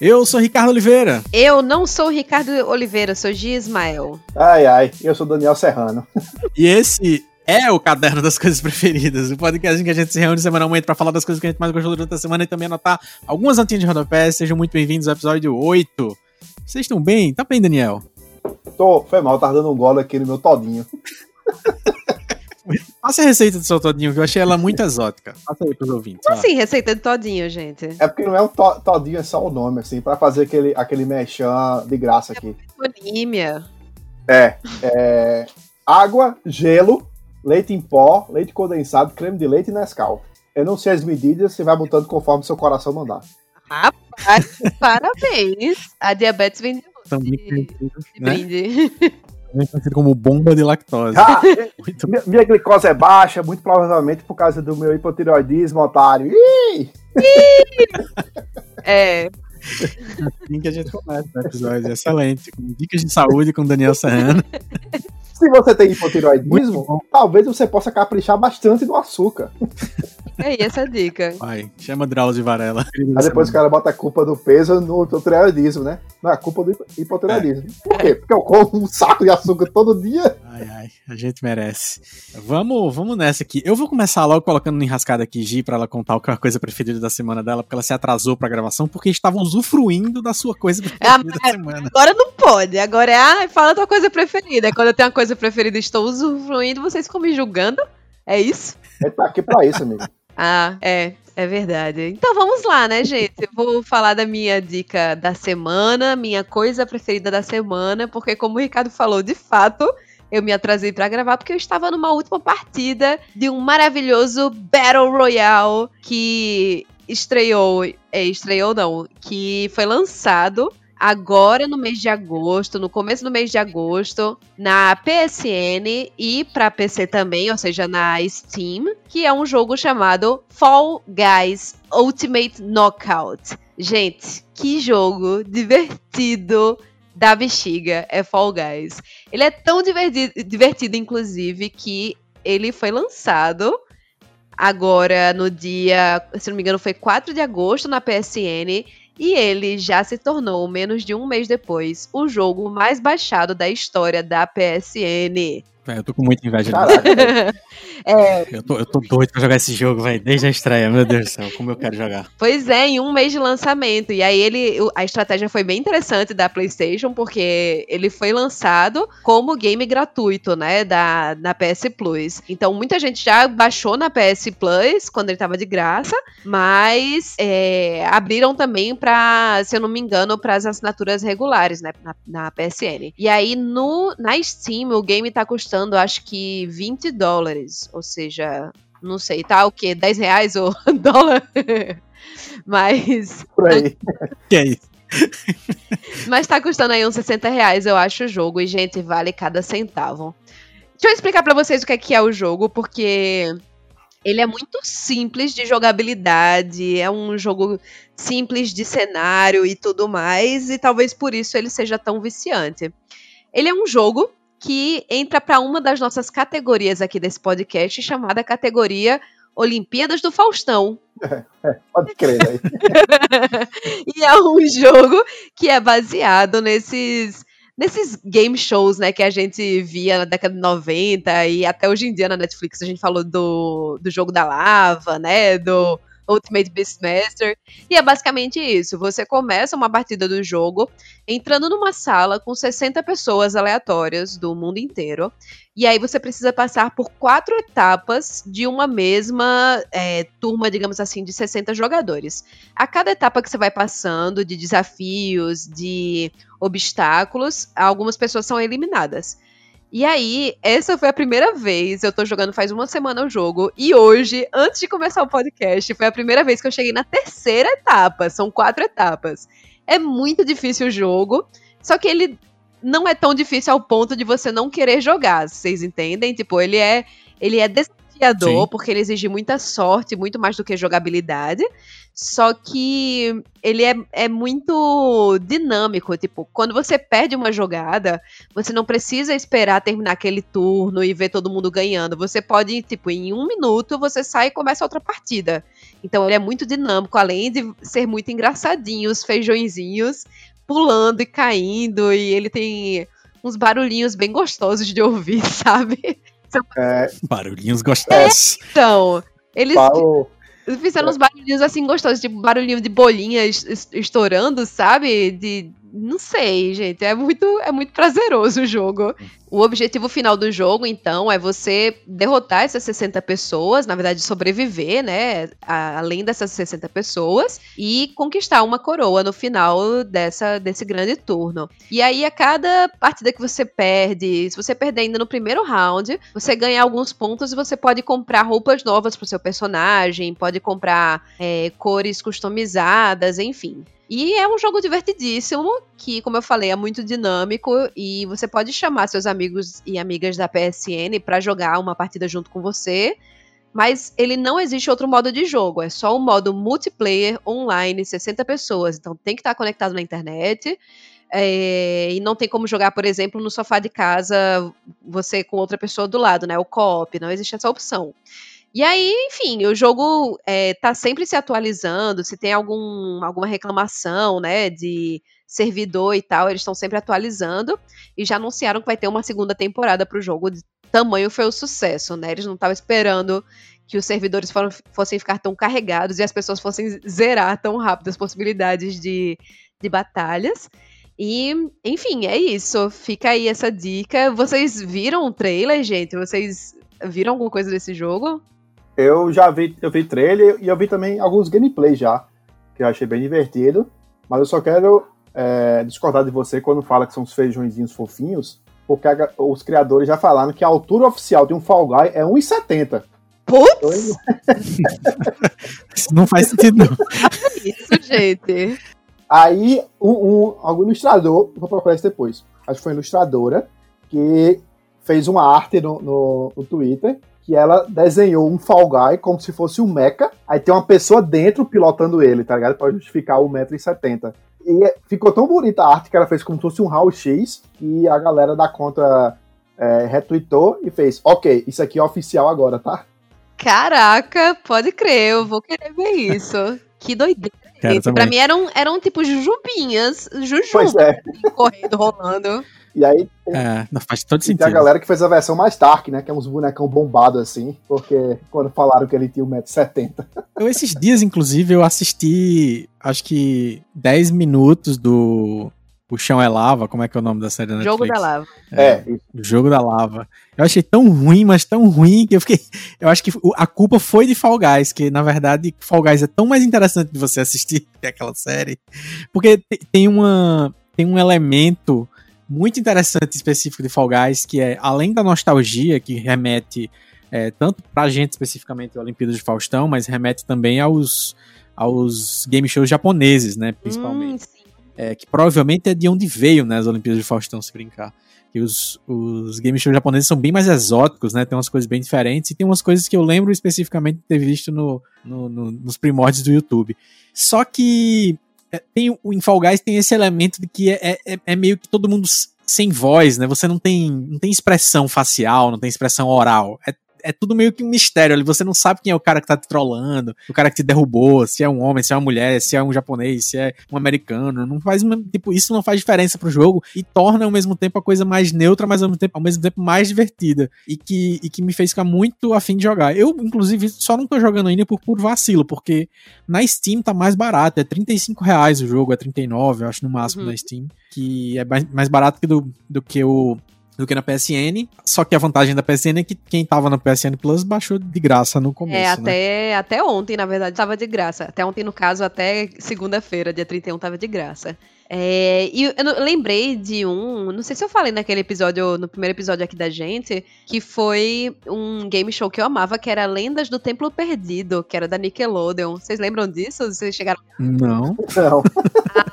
Eu sou Ricardo Oliveira. Eu não sou Ricardo Oliveira, sou Gia Ismael. Ai, ai, eu sou Daniel Serrano. E esse é o Caderno das Coisas Preferidas, o podcast em que a gente se reúne semanalmente para falar das coisas que a gente mais gostou durante a semana e também anotar algumas notinhas de rodapé. Sejam muito bem-vindos ao episódio 8. Vocês estão bem? Tá bem, Daniel? Tô, foi mal, tava dando um gole aqui no meu todinho. Passa a receita do seu todinho, que eu achei ela muito exótica. Passa aí pros ouvintes. Como assim, receita de todinho, gente? É porque não é um to todinho, é só o nome, assim, pra fazer aquele, aquele mechan de graça aqui. Tonímia. É, é. Água, gelo, leite em pó, leite condensado, creme de leite e Nescau. Eu não sei as medidas, você vai botando conforme seu coração mandar. Rapaz, parabéns. A diabetes vem de, de, de né? brinde. Também conhecido como bomba de lactose. Ah, Muito minha, minha glicose é baixa, muito provavelmente por causa do meu hipotireoidismo, otário. Ih! É, assim que a gente começa o episódio. Excelente. Com dicas de saúde com Daniel Serrano. Se você tem bom. talvez você possa caprichar bastante no açúcar. é essa a dica. Vai, chama Drauzio Varela. Aí depois o cara bota a culpa do peso no hipotireoidismo, né? Não, é a culpa do hipo- hipotireoidismo. Por quê? Porque eu como um saco de açúcar todo dia. Ai, ai, a gente merece. Vamos, vamos nessa aqui. Eu vou começar logo colocando no enrascada aqui, Gi, pra ela contar o que é a coisa preferida da semana dela, porque ela se atrasou pra gravação, porque estavam usufruindo da sua coisa preferida Ah, da semana. Agora não pode. Agora é, ah, fala a tua coisa preferida. Quando eu tenho uma coisa preferida e estou usufruindo, vocês ficam me julgando? É isso? Ele tá aqui pra isso, amigo. Ah, é, é verdade. Então vamos lá, né, gente? Eu vou falar da minha dica da semana, minha coisa preferida da semana, porque como o Ricardo falou, de fato, eu me atrasei pra gravar porque eu estava numa última partida de um maravilhoso Battle Royale que estreou, é, estreou não, que foi lançado agora no mês de agosto, no começo do mês de agosto, na PSN e para PC também, ou seja, na Steam, que é um jogo chamado Fall Guys Ultimate Knockout. Gente, que jogo divertido da bexiga é Fall Guys. Ele é tão divertido, divertido inclusive, que ele foi lançado agora no dia, se não me engano, foi 4 de agosto na PSN. E ele já se tornou, menos de um mês depois, o jogo mais baixado da história da PSN. Eu tô com muita inveja. É, Eu tô, eu tô doido pra jogar esse jogo, velho, desde a estreia. Meu Deus do céu, como eu quero jogar. Pois é, em um mês de lançamento. E aí ele, a estratégia foi bem interessante da PlayStation, porque ele foi lançado como game gratuito, né, da na PS Plus. Então muita gente já baixou na PS Plus quando ele tava de graça, mas é, abriram também para, se eu não me engano, para as assinaturas regulares, né, na, na PSN. E aí no na Steam o game tá custando, acho que 20 dólares, ou seja, não sei, tá o quê? 10 reais o dólar? Mas, por aí. Que é isso? mas tá custando aí uns 60 reais, eu acho, o jogo. E, gente, vale cada centavo. Deixa eu explicar pra vocês o que é, que é o jogo, porque ele é muito simples de jogabilidade, é um jogo simples de cenário e tudo mais, e talvez por isso ele seja tão viciante. Ele é um jogo que entra pra uma das nossas categorias aqui desse podcast, chamada categoria Olimpíadas do Faustão. Pode crer aí. e é um jogo que é baseado nesses nesses game shows, né, que a gente via na década de 90 e até hoje em dia na Netflix a gente falou do, do jogo da lava, né, do Ultimate Beastmaster, e é basicamente isso, você começa uma partida do jogo entrando numa sala com 60 pessoas aleatórias do mundo inteiro, e aí você precisa passar por quatro etapas de uma mesma é, turma, digamos assim, de 60 jogadores. A cada etapa que você vai passando, de desafios, de obstáculos, algumas pessoas são eliminadas. E aí, essa foi a primeira vez, eu tô jogando faz uma semana o jogo, e hoje, antes de começar o podcast, foi a primeira vez que eu cheguei na terceira etapa, são quatro etapas. É muito difícil o jogo, só que ele não é tão difícil ao ponto de você não querer jogar, vocês entendem? Tipo, ele é, ele é desafiador, Sim. porque ele exige muita sorte, muito mais do que jogabilidade. Só que ele é, é muito dinâmico. Tipo, quando você perde uma jogada, você não precisa esperar terminar aquele turno e ver todo mundo ganhando. Você pode, tipo, em um minuto, você sai e começa outra partida. Então ele é muito dinâmico, além de ser muito engraçadinho, os feijõezinhos pulando e caindo, e ele tem uns barulhinhos bem gostosos de ouvir, sabe? Barulhinhos gostosos. Então, eles Paulo, fizeram uns barulhinhos assim gostosos, tipo barulhinho de bolinha es- es- estourando, sabe? De. Não sei, gente. É muito, é muito prazeroso o jogo. O objetivo final do jogo, então, é você derrotar essas 60 pessoas, na verdade, sobreviver, né? a- além dessas 60 pessoas, e conquistar uma coroa no final dessa, desse grande turno. E aí, a cada partida que você perde, se você perder ainda no primeiro round, você ganha alguns pontos e você pode comprar roupas novas pro seu personagem, pode comprar é, cores customizadas, enfim. E é um jogo divertidíssimo, que, como eu falei, é muito dinâmico e você pode chamar seus amigos e amigas da PSN pra jogar uma partida junto com você. Mas ele não existe outro modo de jogo, é só o modo multiplayer online, 60 pessoas. Então tem que estar conectado na internet. é, e não tem como jogar, por exemplo, no sofá de casa, você com outra pessoa do lado, né? O co-op, não existe essa opção. E aí, enfim, o jogo é, tá sempre se atualizando. Se tem algum, alguma reclamação, né, de servidor e tal, eles estão sempre atualizando. E já anunciaram que vai ter uma segunda temporada pro jogo. De tamanho foi o sucesso, né? Eles não estavam esperando que os servidores foram- fossem ficar tão carregados e as pessoas fossem zerar tão rápido as possibilidades de, de batalhas. E, enfim, é isso. Fica aí essa dica. Vocês viram o trailer, gente? Vocês viram alguma coisa desse jogo? Eu já vi, eu vi trailer e eu vi também alguns gameplays já, que eu achei bem divertido. Mas eu só quero é, discordar de você quando fala que são os feijõezinhos fofinhos, porque a- os criadores já falaram que a altura oficial de um Fall Guy é 1,70. Putz, Isso não faz sentido, não. isso, gente. Aí, um, um, algum ilustrador, vou procurar isso depois, acho que foi uma ilustradora, que fez uma arte no, no, no Twitter, que ela desenhou um Fall Guy como se fosse um mecha, aí tem uma pessoa dentro pilotando ele, tá ligado? Pra justificar o 1,70m. E é- ficou tão bonita a arte que ela fez como se fosse um Raul X, e a galera da conta é, retweetou e fez, ok, isso aqui é oficial agora, tá? Caraca, pode crer, eu vou querer ver isso. Que doideira. Cara. Pra mim eram, eram tipo jujubinhas, Pois jujubas é. correndo, rolando. E aí É, não faz todo E tem a sentido. galera que fez a versão mais dark, né? Que é uns bonecão bombados assim, porque quando falaram que ele tinha 1,70m. Eu, esses dias, inclusive, eu assisti, acho que 10 minutos do O Chão é Lava, como é que é o nome da série da Netflix? Jogo da lava. É, isso. O Jogo da Lava. Eu achei tão ruim, mas tão ruim, que eu fiquei... Eu acho que a culpa foi de Fall Guys, que, na verdade, Fall Guys é tão mais interessante de você assistir que aquela série, porque te- tem uma... Tem um elemento muito interessante específico de Fall Guys, que é, além da nostalgia que remete é, tanto pra gente especificamente a Olimpíada de Faustão, mas remete também aos, aos game shows japoneses, né, principalmente. Hum. É, que provavelmente é de onde veio, né, as Olimpíadas de Faustão, se brincar. E os, os game shows japoneses são bem mais exóticos, né, tem umas coisas bem diferentes, e tem umas coisas que eu lembro especificamente de ter visto no, no- no- nos primórdios do YouTube. Só que tem, o em Fall Guys tem esse elemento de que é, é, é meio que todo mundo sem voz, né? Você não tem, não tem expressão facial, não tem expressão oral. É, é tudo meio que um mistério ali. Você não sabe quem é o cara que tá te trollando, o cara que te derrubou, se é um homem, se é uma mulher, se é um japonês, se é um americano. Não faz, tipo, isso não faz diferença pro jogo e torna ao mesmo tempo a coisa mais neutra, mas ao mesmo tempo, ao mesmo tempo mais divertida. E que, e que me fez ficar muito afim de jogar. Eu, inclusive, só não tô jogando ainda por puro vacilo, porque na Steam tá mais barato, é 35 reais o jogo, é 39, eu acho, no máximo Uhum. na Steam. Que é mais, mais barato que do, do que o. Do que na PSN. Só que a vantagem da PSN é que quem tava no PSN Plus baixou de graça no começo. É, né? até, até ontem, na verdade, tava de graça. Até ontem, no caso, até segunda-feira, dia 31, tava de graça. É, e eu lembrei de um, não sei se eu falei naquele episódio, no primeiro episódio aqui da gente, que foi um game show que eu amava, que era Lendas do Templo Perdido, que era da Nickelodeon. Vocês lembram disso? Vocês chegaram Não. Não.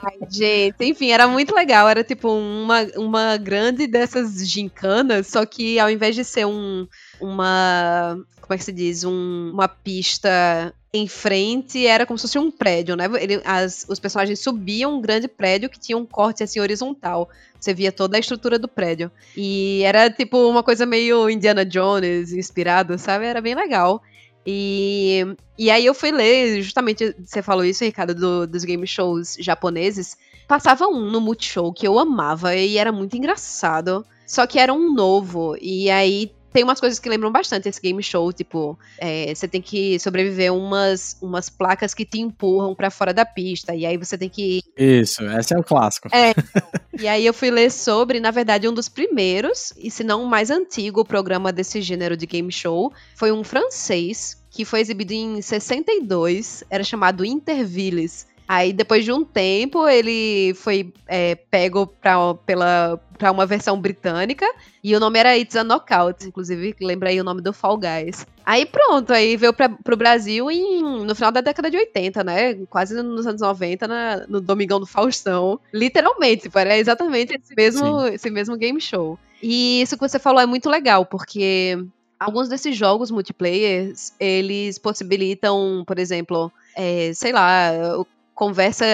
Ai, gente, enfim, era muito legal. Era tipo uma, uma grande dessas gincanas, só que ao invés de ser um, uma. Como é que se diz? Um, uma pista em frente era como se fosse um prédio, né? Ele, as, os personagens subiam um grande prédio que tinha um corte assim horizontal. Você via toda a estrutura do prédio. E era tipo uma coisa meio Indiana Jones inspirado, sabe? Era bem legal. E, e aí eu fui ler, justamente você falou isso, Ricardo, do, dos game shows japoneses. Passava um no Multishow que eu amava e era muito engraçado. Só que era um novo. E aí tem umas coisas que lembram bastante esse game show, tipo, é, você tem que sobreviver umas, umas placas que te empurram para fora da pista, e aí você tem que. Isso, esse é o clássico. É. e aí eu fui ler sobre, na verdade, um dos primeiros, e se não o mais antigo programa desse gênero de game show, foi um francês que foi exibido em 62, era chamado Intervilles. Aí, depois de um tempo, ele foi é, pego pra, pela, pra uma versão britânica. E o nome era It's a Knockout. Inclusive, lembra aí o nome do Fall Guys. Aí pronto, aí veio pra, pro Brasil em, no final da década de 80, né? Quase nos anos 90, na, no Domingão do Faustão. Literalmente, tipo, era exatamente esse mesmo, esse mesmo game show. E isso que você falou é muito legal, porque alguns desses jogos multiplayer, eles possibilitam, por exemplo, é, sei lá, conversa,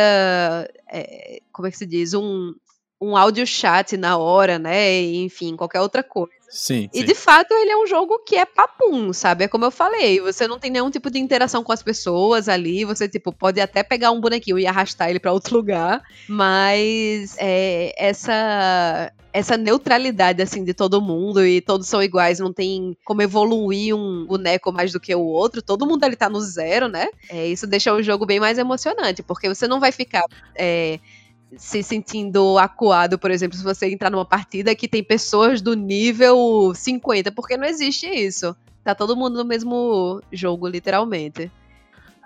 é, como é que se diz, um, um áudio chat na hora, né? Enfim, qualquer outra coisa. Sim. E sim. de fato ele é um jogo que é papum, sabe? É como eu falei, você não tem nenhum tipo de interação com as pessoas ali, você tipo pode até pegar um bonequinho e arrastar ele para outro lugar, mas é, essa essa neutralidade assim de todo mundo e todos são iguais, não tem como evoluir um boneco mais do que o outro, todo mundo ali tá no zero, né? É, isso deixa o jogo bem mais emocionante, porque você não vai ficar é, se sentindo acuado, por exemplo, se você entrar numa partida que tem pessoas do nível 50, porque não existe isso. Tá todo mundo no mesmo jogo, literalmente.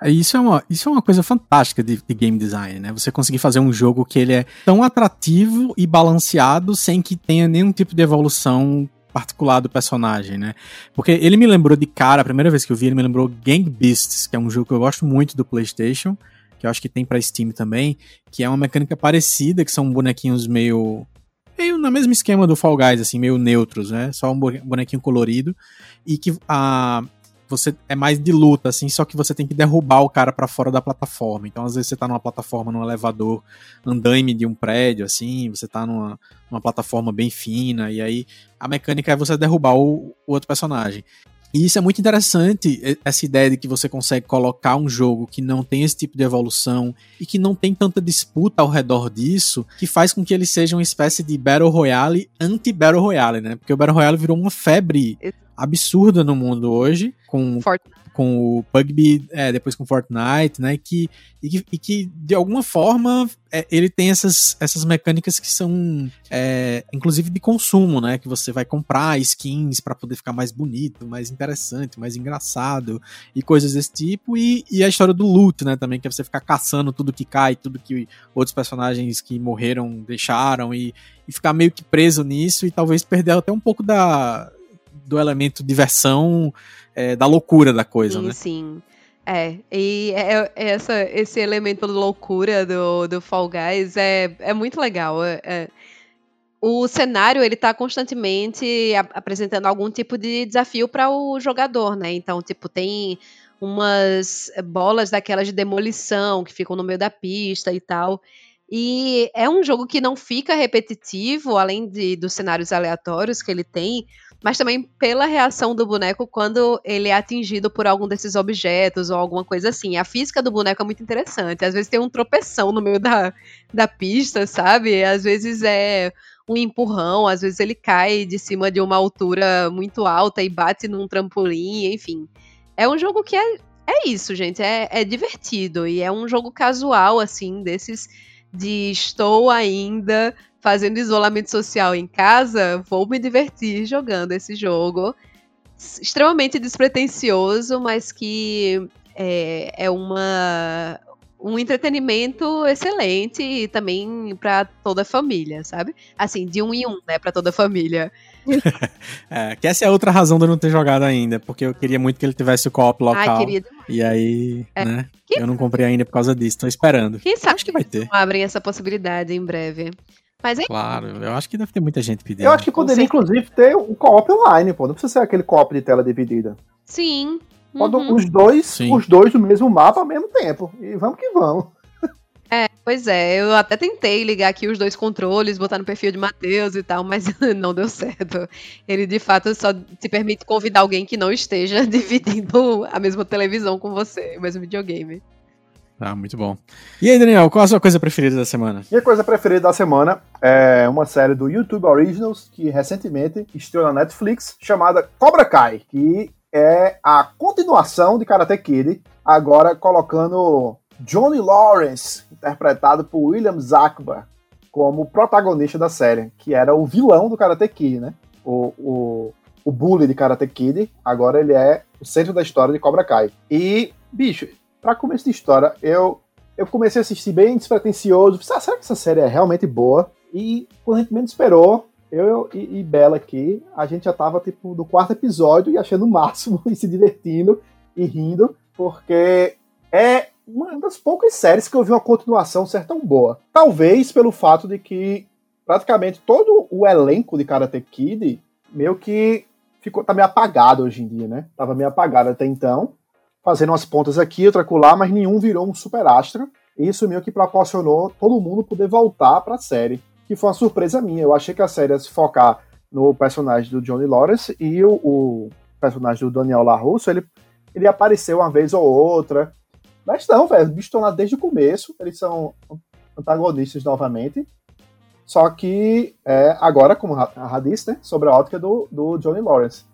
Isso é uma, isso é uma coisa fantástica de, de, game design, né? Você conseguir fazer um jogo que ele é tão atrativo e balanceado sem que tenha nenhum tipo de evolução particular do personagem, né? Porque ele me lembrou de cara, a primeira vez que eu vi, ele me lembrou Gang Beasts, que é um jogo que eu gosto muito do PlayStation, que eu acho que tem para Steam também, que é uma mecânica parecida, que são bonequinhos meio meio no mesmo esquema do Fall Guys, assim, meio neutros, né? Só um bonequinho colorido e que a você é mais de luta, assim, só que você tem que derrubar o cara para fora da plataforma. Então, às vezes, você tá numa plataforma, num elevador andaime de um prédio, assim, você tá numa, numa plataforma bem fina, e aí a mecânica é você derrubar o, o outro personagem. E isso é muito interessante, essa ideia de que você consegue colocar um jogo que não tem esse tipo de evolução e que não tem tanta disputa ao redor disso, que faz com que ele seja uma espécie de Battle Royale anti-Battle Royale, né? Porque o Battle Royale virou uma febre absurda no mundo hoje, com Fortnite com o PUBG, é, depois com Fortnite, né? Que, e, que, e que de alguma forma é, ele tem essas, essas mecânicas que são, é, inclusive de consumo, né? Que você vai comprar skins para poder ficar mais bonito, mais interessante, mais engraçado e coisas desse tipo. E, e a história do loot, né? Também que é você ficar caçando tudo que cai, tudo que outros personagens que morreram deixaram e, e ficar meio que preso nisso e talvez perder até um pouco da do elemento diversão é, da loucura da coisa, sim, né? Sim. É, e é, é essa, esse elemento de loucura do, do Fall Guys é, é muito legal. É, é, o cenário ele tá constantemente apresentando algum tipo de desafio para o jogador, né? Então, tipo, tem umas bolas daquelas de demolição que ficam no meio da pista e tal. E é um jogo que não fica repetitivo, além de, dos cenários aleatórios que ele tem, mas também pela reação do boneco quando ele é atingido por algum desses objetos ou alguma coisa assim. A física do boneco é muito interessante. Às vezes tem um tropeção no meio da, da pista, sabe? Às vezes é um empurrão, às vezes ele cai de cima de uma altura muito alta e bate num trampolim, enfim. É um jogo que é, é isso, gente. É, é divertido e é um jogo casual, assim, desses de estou ainda fazendo isolamento social em casa, vou me divertir jogando esse jogo. Extremamente despretensioso, mas que é, é uma, um entretenimento excelente e também para toda a família, sabe? Assim, de um em um, né, para toda a família. é, que essa é outra razão de eu não ter jogado ainda, porque eu queria muito que ele tivesse o co-op local. Ai. E aí, é. né? Que... Eu não comprei ainda por causa disso, tô esperando. Quem sabe Acho que vai ter. Abrem essa possibilidade em breve. Mas é Claro, eu acho que deve ter muita gente pedindo. Eu acho que poderia, inclusive, ter um co-op online, pô. Não precisa ser aquele co-op de tela dividida. sim. Uhum. os dois, Sim. os dois do mesmo mapa ao mesmo tempo. E vamos que vamos. É, pois é, eu até tentei ligar aqui os dois controles, botar no perfil de Matheus e tal, mas não deu certo. Ele de fato só te permite convidar alguém que não esteja dividindo a mesma televisão com você, o mesmo videogame. Tá, muito bom. E aí, Daniel, qual a sua coisa preferida da semana? Minha coisa preferida da semana é uma série do YouTube Originals que recentemente estreou na Netflix chamada Cobra Kai, que é a continuação de Karate Kid, agora colocando Johnny Lawrence, interpretado por William Zakbar, como protagonista da série, que era o vilão do Karate Kid, né? O, o, o bully de Karate Kid, agora ele é o centro da história de Cobra Kai. E, bicho, pra começo de história, eu eu comecei a assistir bem despretensioso. Ah, será que essa série é realmente boa? E quando a gente menos esperou, eu e, e Bela aqui, a gente já tava tipo no quarto episódio e achando o máximo e se divertindo e rindo, porque é uma das poucas séries que eu vi uma continuação ser tão boa. Talvez pelo fato de que praticamente todo o elenco de Karate Kid meio que ficou tá meio apagado hoje em dia, né? Tava meio apagado até então fazendo umas pontas aqui, outra colar, mas nenhum virou um super astro. E isso meio que proporcionou todo mundo poder voltar pra série, que foi uma surpresa minha. Eu achei que a série ia se focar no personagem do Johnny Lawrence e o, o personagem do Daniel LaRusso, ele, ele apareceu uma vez ou outra. Mas não, velho, os bichos estão lá desde o começo, eles são antagonistas novamente. Só que é, agora, como a Ra disse, né, sobre a ótica do, do Johnny Lawrence.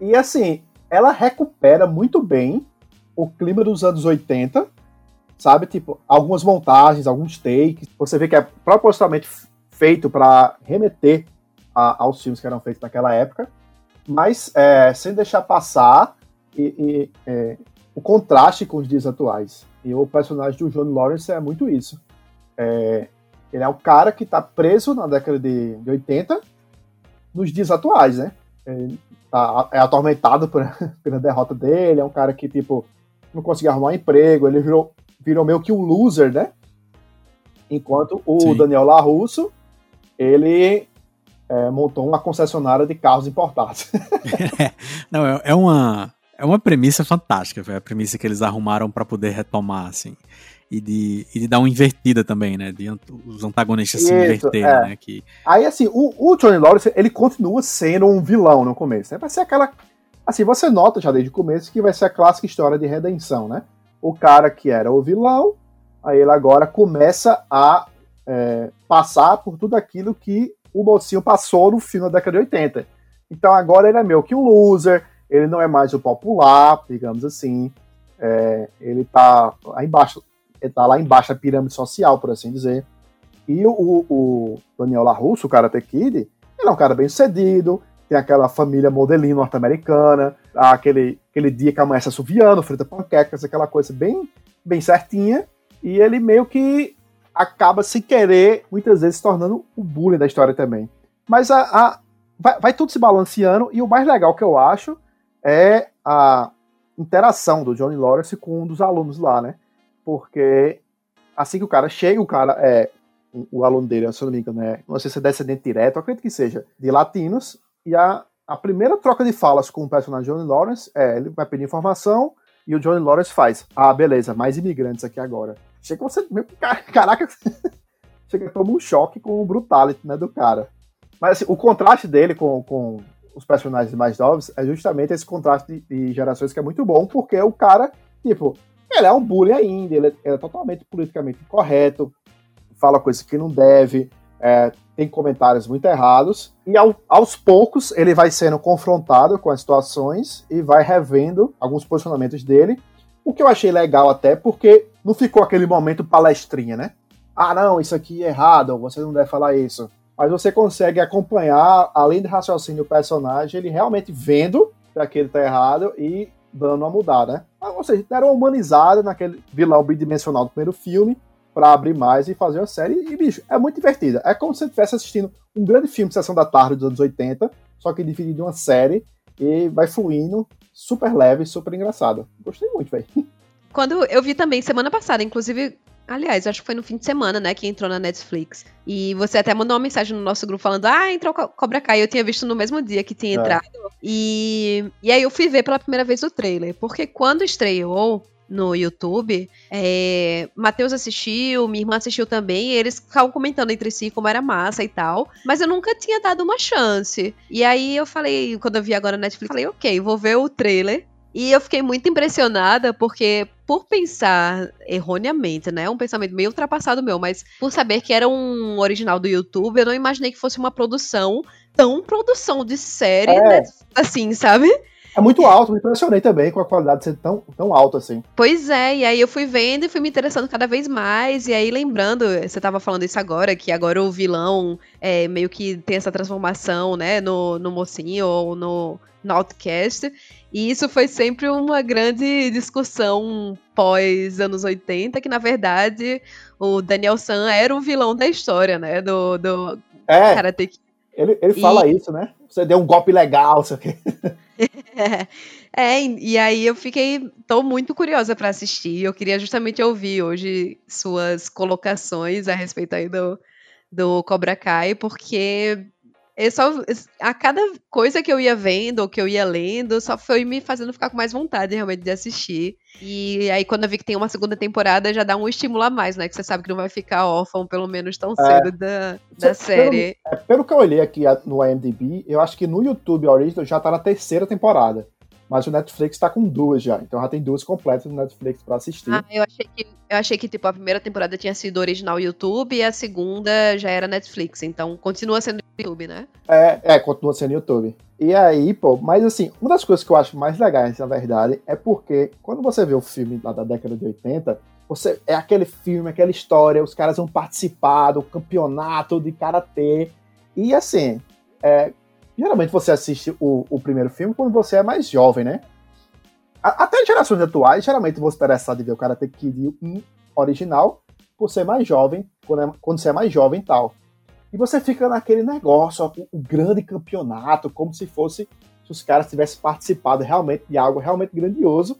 E assim, ela recupera muito bem o clima dos anos 80, sabe? Tipo, algumas montagens, alguns takes. Você vê que é propositalmente feito para remeter a, aos filmes que eram feitos naquela época, mas é, sem deixar passar e, e, é, o contraste com os dias atuais. E o personagem do John Lawrence é muito isso. É, ele é um cara que está preso na década de, de 80 nos dias atuais, né? Ele tá, é atormentado por, pela derrota dele, é um cara que, tipo, não conseguia arrumar um emprego, ele virou, virou meio que um loser, né? Enquanto o Sim. Daniel LaRusso, ele é, montou uma concessionária de carros importados. Não, é, é uma é uma premissa fantástica, velho. A premissa que eles arrumaram pra poder retomar, assim. E de, e de dar uma invertida também, né? De os antagonistas se Isso, inverterem, é. né? Que, Aí, assim, o, o Johnny Lawrence, ele continua sendo um vilão no começo, né? Vai ser aquela... Assim, você nota já desde o começo que vai ser a clássica história de redenção, né? O cara que era o vilão, aí ele agora começa a é, passar por tudo aquilo que o mocinho passou no filme da década de 80. Então agora ele é meio que um loser, ele não é mais o popular, digamos assim. É, ele tá lá embaixo, ele tá lá embaixo da pirâmide social, por assim dizer. E o, o Daniel LaRusso, o Karate Kid, ele é um cara bem sucedido, tem aquela família modelinho norte-americana, aquele, aquele dia que amanhece assoviando, frita panquecas, aquela coisa bem, bem certinha, e ele meio que acaba sem querer, muitas vezes, se tornando o bullying da história também. Mas a, a- vai, vai tudo se balanceando, e o mais legal que eu acho é a interação do Johnny Lawrence com um dos alunos lá, né? Porque assim que o cara chega, o cara é. O, aluno dele, se eu não me engano, é, não sei se é descendente direto, acredito que seja, de latinos, e a, a primeira troca de falas com o personagem Johnny Lawrence é: ele vai pedir informação e o Johnny Lawrence faz. Ah, beleza, mais imigrantes aqui agora. Chega você. meu, ca- Caraca, chega toma um choque com o brutality né, do cara. Mas assim, o contraste dele com, com os personagens mais novos é justamente esse contraste de, de gerações que é muito bom, porque o cara, tipo, ele é um bully ainda, ele é, ele é totalmente politicamente incorreto, fala coisas que não deve, é, tem comentários muito errados, e ao- aos poucos ele vai sendo confrontado com as situações e vai revendo alguns posicionamentos dele, o que eu achei legal até, porque não ficou aquele momento palestrinha, né? Ah, não, isso aqui é errado, você não deve falar isso. Mas você consegue acompanhar, além do raciocínio do personagem, ele realmente vendo que aquele tá errado e dando uma mudada, né? Ou seja, deram uma humanizada naquele vilão bidimensional do primeiro filme pra abrir mais e fazer uma série. E, bicho, é muito divertida. É como se você estivesse assistindo um grande filme de Sessão da Tarde dos anos 80, só que dividido em uma série e vai fluindo, super leve, super engraçado. Gostei muito, velho. Quando eu vi também semana passada, inclusive Aliás, acho que foi no fim de semana, né, que entrou na Netflix. E você até mandou uma mensagem no nosso grupo falando: Ah, entrou Cobra Kai. Eu tinha visto no mesmo dia que tinha é. entrado. E, e aí eu fui ver pela primeira vez o trailer. Porque quando estreou, no YouTube. É, Matheus assistiu, minha irmã assistiu também, e eles ficavam comentando entre si como era massa e tal. Mas eu nunca tinha dado uma chance. E aí eu falei, quando eu vi agora na Netflix, falei, ok, vou ver o trailer. E eu fiquei muito impressionada porque, por pensar erroneamente, né? Um pensamento meio ultrapassado meu, mas por saber que era um original do YouTube, eu não imaginei que fosse uma produção tão produção de série, é. né? Assim, sabe? É muito alto, me impressionei também com a qualidade de ser tão, tão alta assim. Pois é, e aí eu fui vendo e fui me interessando cada vez mais. E aí, lembrando, você tava falando isso agora, que agora o vilão é, meio que tem essa transformação, né, no, no mocinho ou no, no Outcast. E isso foi sempre uma grande discussão pós anos 80, que na verdade o Daniel San era o vilão da história, né? Do, do é, Karate Kid. Ele, ele fala e... isso, né? Você deu um golpe legal, isso aqui. é, e aí eu fiquei, tô muito curiosa para assistir. Eu queria justamente ouvir hoje suas colocações a respeito aí do, do Cobra Kai, porque eu só, a cada coisa que eu ia vendo ou que eu ia lendo, só foi me fazendo ficar com mais vontade realmente de assistir. E aí, quando eu vi que tem uma segunda temporada, já dá um estímulo a mais, né? Que você sabe que não vai ficar órfão, pelo menos tão é. cedo, da, da série. Pelo, é, pelo que eu olhei aqui no IMDb, eu acho que no YouTube Original já tá na terceira temporada. Mas o Netflix tá com duas já. Então já tem duas completas no Netflix para assistir. Ah, eu achei que eu achei que tipo a primeira temporada tinha sido original YouTube e a segunda já era Netflix. Então continua sendo YouTube, né? É, é, continua sendo YouTube. E aí, pô, mas assim, uma das coisas que eu acho mais legais, na verdade, é porque quando você vê o filme lá da década de 80, você é aquele filme, aquela história, os caras vão participar do campeonato de karatê. E assim, é, geralmente você assiste o, o primeiro filme quando você é mais jovem, né? até em gerações atuais, geralmente você está interessado em ver o Karate Kid um original por ser mais jovem, quando, é, quando você é mais jovem e tal. E você fica naquele negócio, o, grande campeonato, como se fosse se os caras tivessem participado realmente de algo realmente grandioso.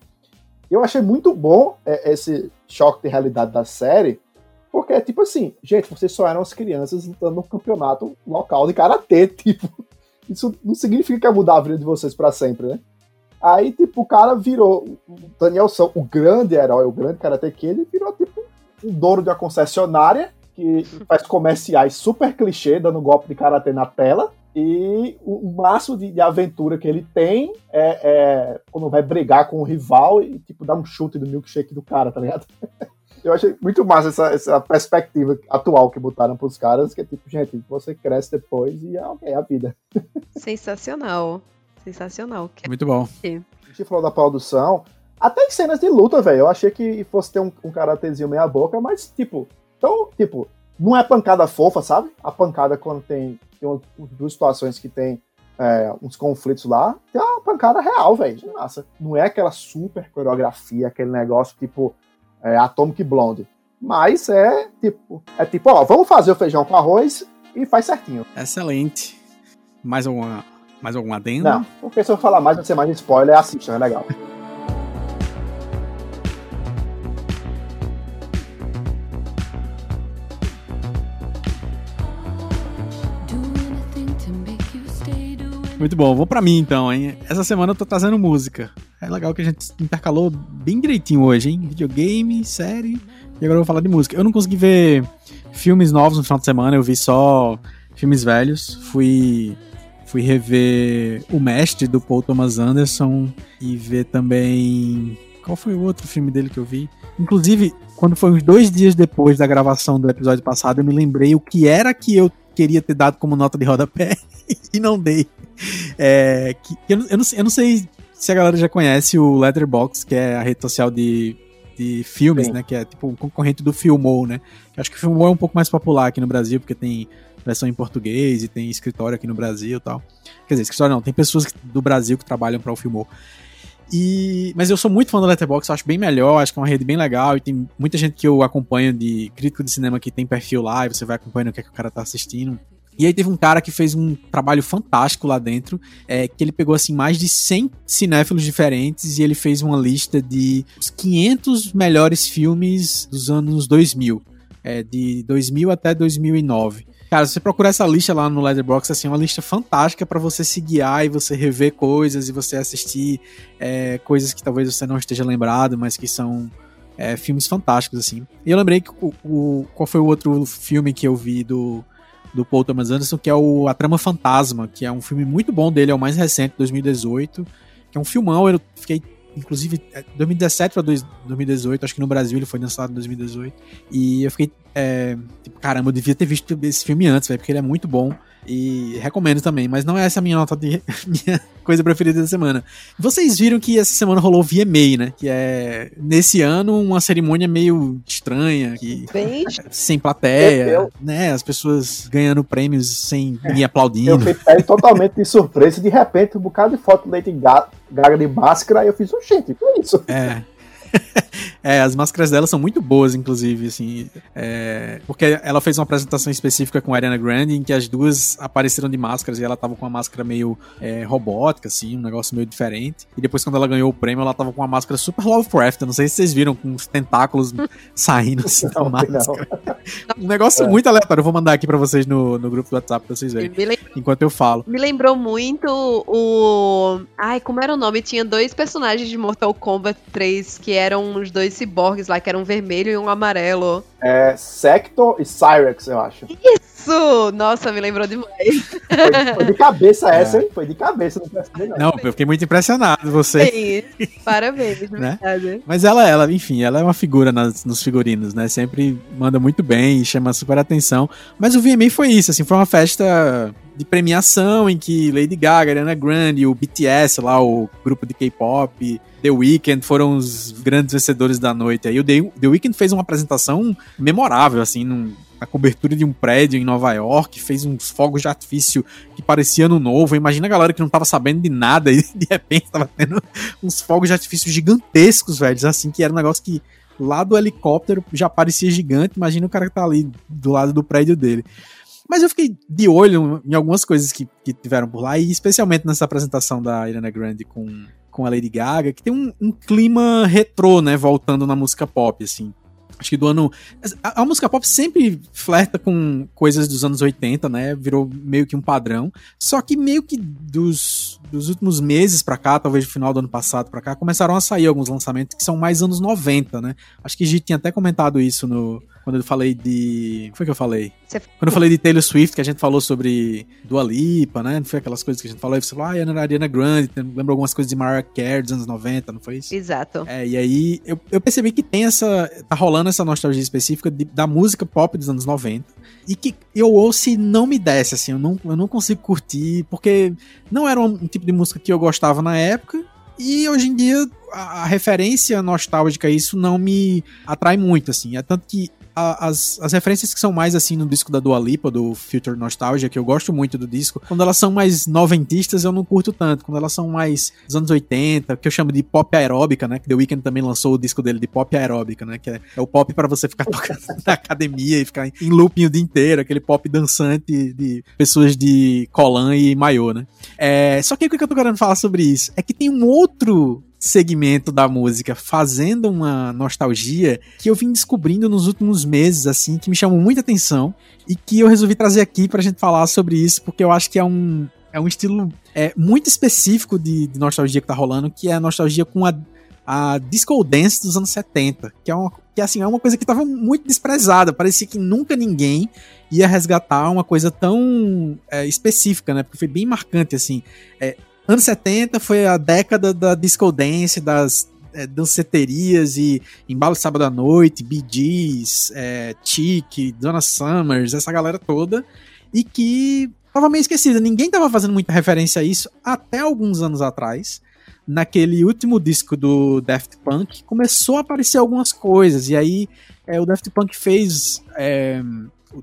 Eu achei muito bom é, esse choque de realidade da série, porque é tipo assim, gente, vocês só eram as crianças lutando no campeonato local de karatê, tipo, isso não significa que vai mudar a vida de vocês para sempre, né? Aí, tipo, o cara virou. O Daniel São, o grande herói, o grande Karate Kid, virou, tipo, um dono de uma concessionária que faz comerciais super clichê, dando golpe de karatê na tela. E o, máximo de, de, aventura que ele tem é, é, quando vai brigar com o rival e, tipo, dar um chute do milkshake do cara, tá ligado? Eu achei muito massa essa, essa perspectiva atual que botaram pros caras, que é tipo, gente, você cresce depois e é, é a vida. Sensacional. Sensacional. Muito bom. A gente falou da produção. Até em cenas de luta, velho. Eu achei que fosse ter um, um karatezinho meia boca, mas, tipo, então, tipo, não é pancada fofa, sabe? A pancada quando tem, tem uma, duas situações que tem é, uns conflitos lá, tem uma pancada real, velho. Massa. Não é aquela super coreografia, aquele negócio tipo é, Atomic Blonde. Mas é tipo, é tipo, ó, vamos fazer o feijão com arroz e faz certinho. Excelente. Mais alguma, mais alguma adendo? Não, porque se eu falar mais, vai ser mais spoiler, assista, é legal. Muito bom, vou para mim então, hein? Essa semana eu tô trazendo música. É legal que a gente intercalou bem direitinho hoje, hein? Videogame, série. E agora eu vou falar de música. Eu não consegui ver filmes novos no final de semana, eu vi só filmes velhos. Fui fui rever O Mestre do Paul Thomas Anderson e ver também qual foi o outro filme dele que eu vi? Inclusive, quando foi uns dois dias depois da gravação do episódio passado, eu me lembrei o que era que eu queria ter dado como nota de rodapé e não dei. É, que, eu, eu, não, eu não sei se a galera já conhece o Letterboxd, que é a rede social de, de filmes, Sim. né? Que é tipo um concorrente do Filmou, né? Eu acho que o Filmou é um pouco mais popular aqui no Brasil, porque tem versão em português e tem escritório aqui no Brasil e tal. Quer dizer, escritório não, tem pessoas do Brasil que trabalham para o Filmou. E, mas eu sou muito fã do Letterboxd, acho bem melhor, acho que é uma rede bem legal e tem muita gente que eu acompanho de crítico de cinema que tem perfil lá e você vai acompanhando o que, é que o cara tá assistindo. E aí teve um cara que fez um trabalho fantástico lá dentro, é, que ele pegou assim mais de 100 cinéfilos diferentes e ele fez uma lista de os 500 melhores filmes dos anos 2000, é, de 2000 até 2009. Cara, se você procurar essa lista lá no Letterboxd, assim, é uma lista fantástica para você se guiar e você rever coisas e você assistir é, coisas que talvez você não esteja lembrado, mas que são é, filmes fantásticos, assim. E eu lembrei que o, o, qual foi o outro filme que eu vi do, do Paul Thomas Anderson, que é o A Trama Fantasma, que é um filme muito bom dele, é o mais recente, 2018, que é um filmão, eu fiquei inclusive 2017 para 2018, acho que no Brasil ele foi lançado em 2018. E eu fiquei, é, tipo, caramba, eu devia ter visto esse filme antes, véio, porque ele é muito bom. E recomendo também, mas não é essa a minha nota de minha coisa preferida da semana. Vocês viram que essa semana rolou VMA, né? Que é nesse ano uma cerimônia meio estranha, que Bem... sem plateia, eu, né? As pessoas ganhando prêmios sem me aplaudindo. Eu fiquei totalmente de surpresa, de repente um bocado de foto do Lady Gaga de máscara, e eu fiz, um gente, que é isso? É. é, as máscaras dela são muito boas, inclusive, assim. É, porque ela fez uma apresentação específica com a Ariana Grande, em que as duas apareceram de máscaras e ela tava com uma máscara meio é, robótica, assim, um negócio meio diferente. E depois, quando ela ganhou o prêmio, ela tava com uma máscara super Lovecraft. Não sei se vocês viram, com os tentáculos saindo assim, da máscara. um negócio é. muito aleatório. Eu vou mandar aqui pra vocês no, no grupo do WhatsApp pra vocês verem. Enquanto eu falo. Me lembrou muito o. Ai, como era o nome? Tinha dois personagens de Mortal Kombat 3 que eram os dois ciborgues lá, que eram um vermelho e um amarelo. É, Sector e Cyrex, eu acho. Isso! Nossa, me lembrou demais. Foi, foi de cabeça é. essa, hein? Foi de cabeça, não percebi não. Não, eu fiquei muito impressionado, você. Sim, parabéns, né? Mas ela, ela, enfim, ela é uma figura nas, nos figurinos, né? Sempre manda muito bem e chama super atenção. Mas o VMA foi isso, assim, foi uma festa de premiação em que Lady Gaga, Ariana Grande, o BTS lá, o grupo de K-pop, The Weeknd foram os grandes vencedores da noite. Aí o The, The Weeknd fez uma apresentação memorável, assim, num, na cobertura de um prédio em Nova York, fez uns fogos de artifício que parecia ano novo. Imagina a galera que não tava sabendo de nada e de repente tava tendo uns fogos de artifício gigantescos, velho, assim, que era um negócio que lá do helicóptero já parecia gigante. Imagina o cara que tá ali do lado do prédio dele. Mas eu fiquei de olho em algumas coisas que, que tiveram por lá, e especialmente nessa apresentação da Ariana Grande com, com a Lady Gaga, que tem um, um clima retrô, né, voltando na música pop, assim. Acho que do ano. A, a, música pop sempre flerta com coisas dos anos 80, né? Virou meio que um padrão. Só que meio que dos, dos últimos meses pra cá, talvez do final do ano passado pra cá, começaram a sair alguns lançamentos que são mais anos 90, né? Acho que a gente tinha até comentado isso no, quando eu falei de. O que foi que eu falei? Você... Quando eu falei de Taylor Swift, que a gente falou sobre Dua Lipa, né? Não foi aquelas coisas que a gente falou, aí você falou, ah, a Ariana Grande, lembra algumas coisas de Mariah Carey dos anos 90, não foi isso? Exato. É, e aí eu, eu percebi que tem essa. tá rolando essa nostalgia específica de, da música pop dos anos 90. E que eu ouço e não me desce, assim, eu não, eu não consigo curtir, porque não era um, tipo de música que eu gostava na época. E hoje em dia a, a, referência nostálgica isso não me atrai muito, assim. É tanto que as, as referências que são mais assim no disco da Dua Lipa, do Future Nostalgia, que eu gosto muito do disco, quando elas são mais noventistas eu não curto tanto. Quando elas são mais dos anos 80, que eu chamo de pop aeróbica, né? Que The Weeknd também lançou o disco dele de pop aeróbica, né? Que é, é o pop para você ficar tocando na academia e ficar em looping o dia inteiro, aquele pop dançante de pessoas de colã e maiô, né? É, só que o que eu tô querendo falar sobre isso é que tem um outro segmento da música fazendo uma nostalgia que eu vim descobrindo nos últimos meses, assim, que me chamou muita atenção e que eu resolvi trazer aqui pra gente falar sobre isso, porque eu acho que é um, é um estilo é, muito específico de, de nostalgia que tá rolando, que é a nostalgia com a, a disco dance dos anos 70, que é uma que assim é uma coisa que estava muito desprezada, parecia que nunca ninguém ia resgatar uma coisa tão é, específica, né? Porque foi bem marcante assim. É, Anos 70 foi a década da disco dance, das é, danceterias e embalo sábado à noite, Bee Gees, é, Chic, Donna Summers, essa galera toda, e que tava meio esquecida. Ninguém tava fazendo muita referência a isso até alguns anos atrás. Naquele último disco do Daft Punk, começou a aparecer algumas coisas, e aí é, o Daft Punk fez. É,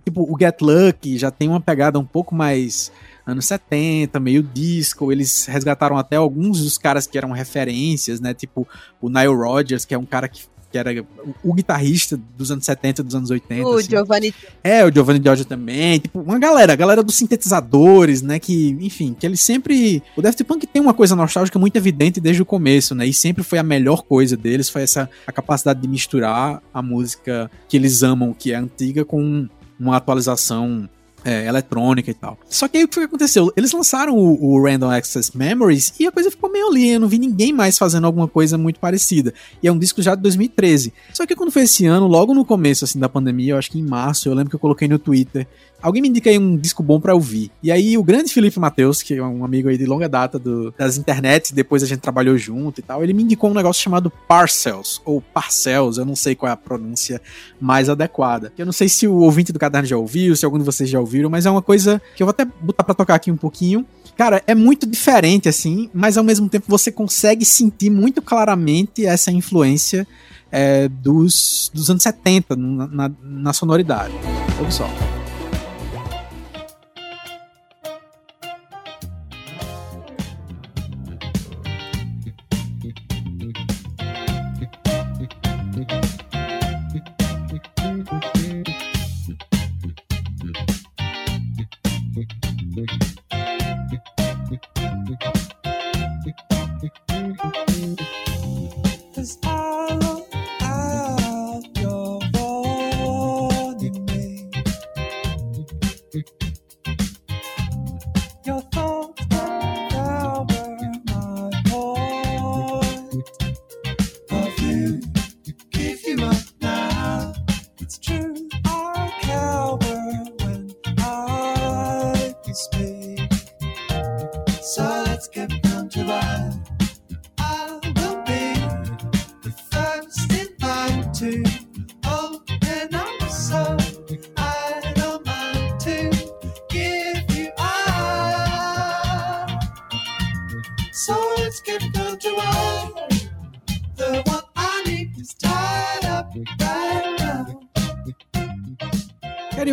tipo, o Get Lucky já tem uma pegada um pouco mais anos 70, meio disco. Eles resgataram até alguns dos caras que eram referências, né? Tipo o Nile Rodgers, que é um cara que que era o, guitarrista dos anos 70, dos anos 80. O assim. Giovanni. É, o Giovanni Giorgio também. Tipo, uma galera, a galera dos sintetizadores, né? Que, enfim, que ele sempre. O Daft Punk tem uma coisa nostálgica muito evidente desde o começo, né? E sempre foi a melhor coisa deles, foi essa a capacidade de misturar a música que eles amam, que é antiga, com uma atualização é, eletrônica e tal. Só que aí o que aconteceu? Eles lançaram o, o, Random Access Memories e a coisa ficou meio ali. Eu não vi ninguém mais fazendo alguma coisa muito parecida. E é um disco já de 2013. Só que quando foi esse ano, logo no começo assim da pandemia, eu acho que em março, eu lembro que eu coloquei no Twitter alguém me indica aí um disco bom para ouvir. E aí o grande Felipe Matheus, que é um amigo aí de longa data do, das internets, depois a gente trabalhou junto e tal, ele me indicou um negócio chamado Parcels, ou Parcels, eu não sei qual é a pronúncia mais adequada. Eu não sei se o ouvinte do caderno já ouviu, se algum de vocês já ouviram, mas é uma coisa que eu vou até botar pra tocar aqui um pouquinho. Cara, é muito diferente assim, mas ao mesmo tempo você consegue sentir muito claramente essa influência é, dos, dos anos 70 na, na, na sonoridade. Ouve só.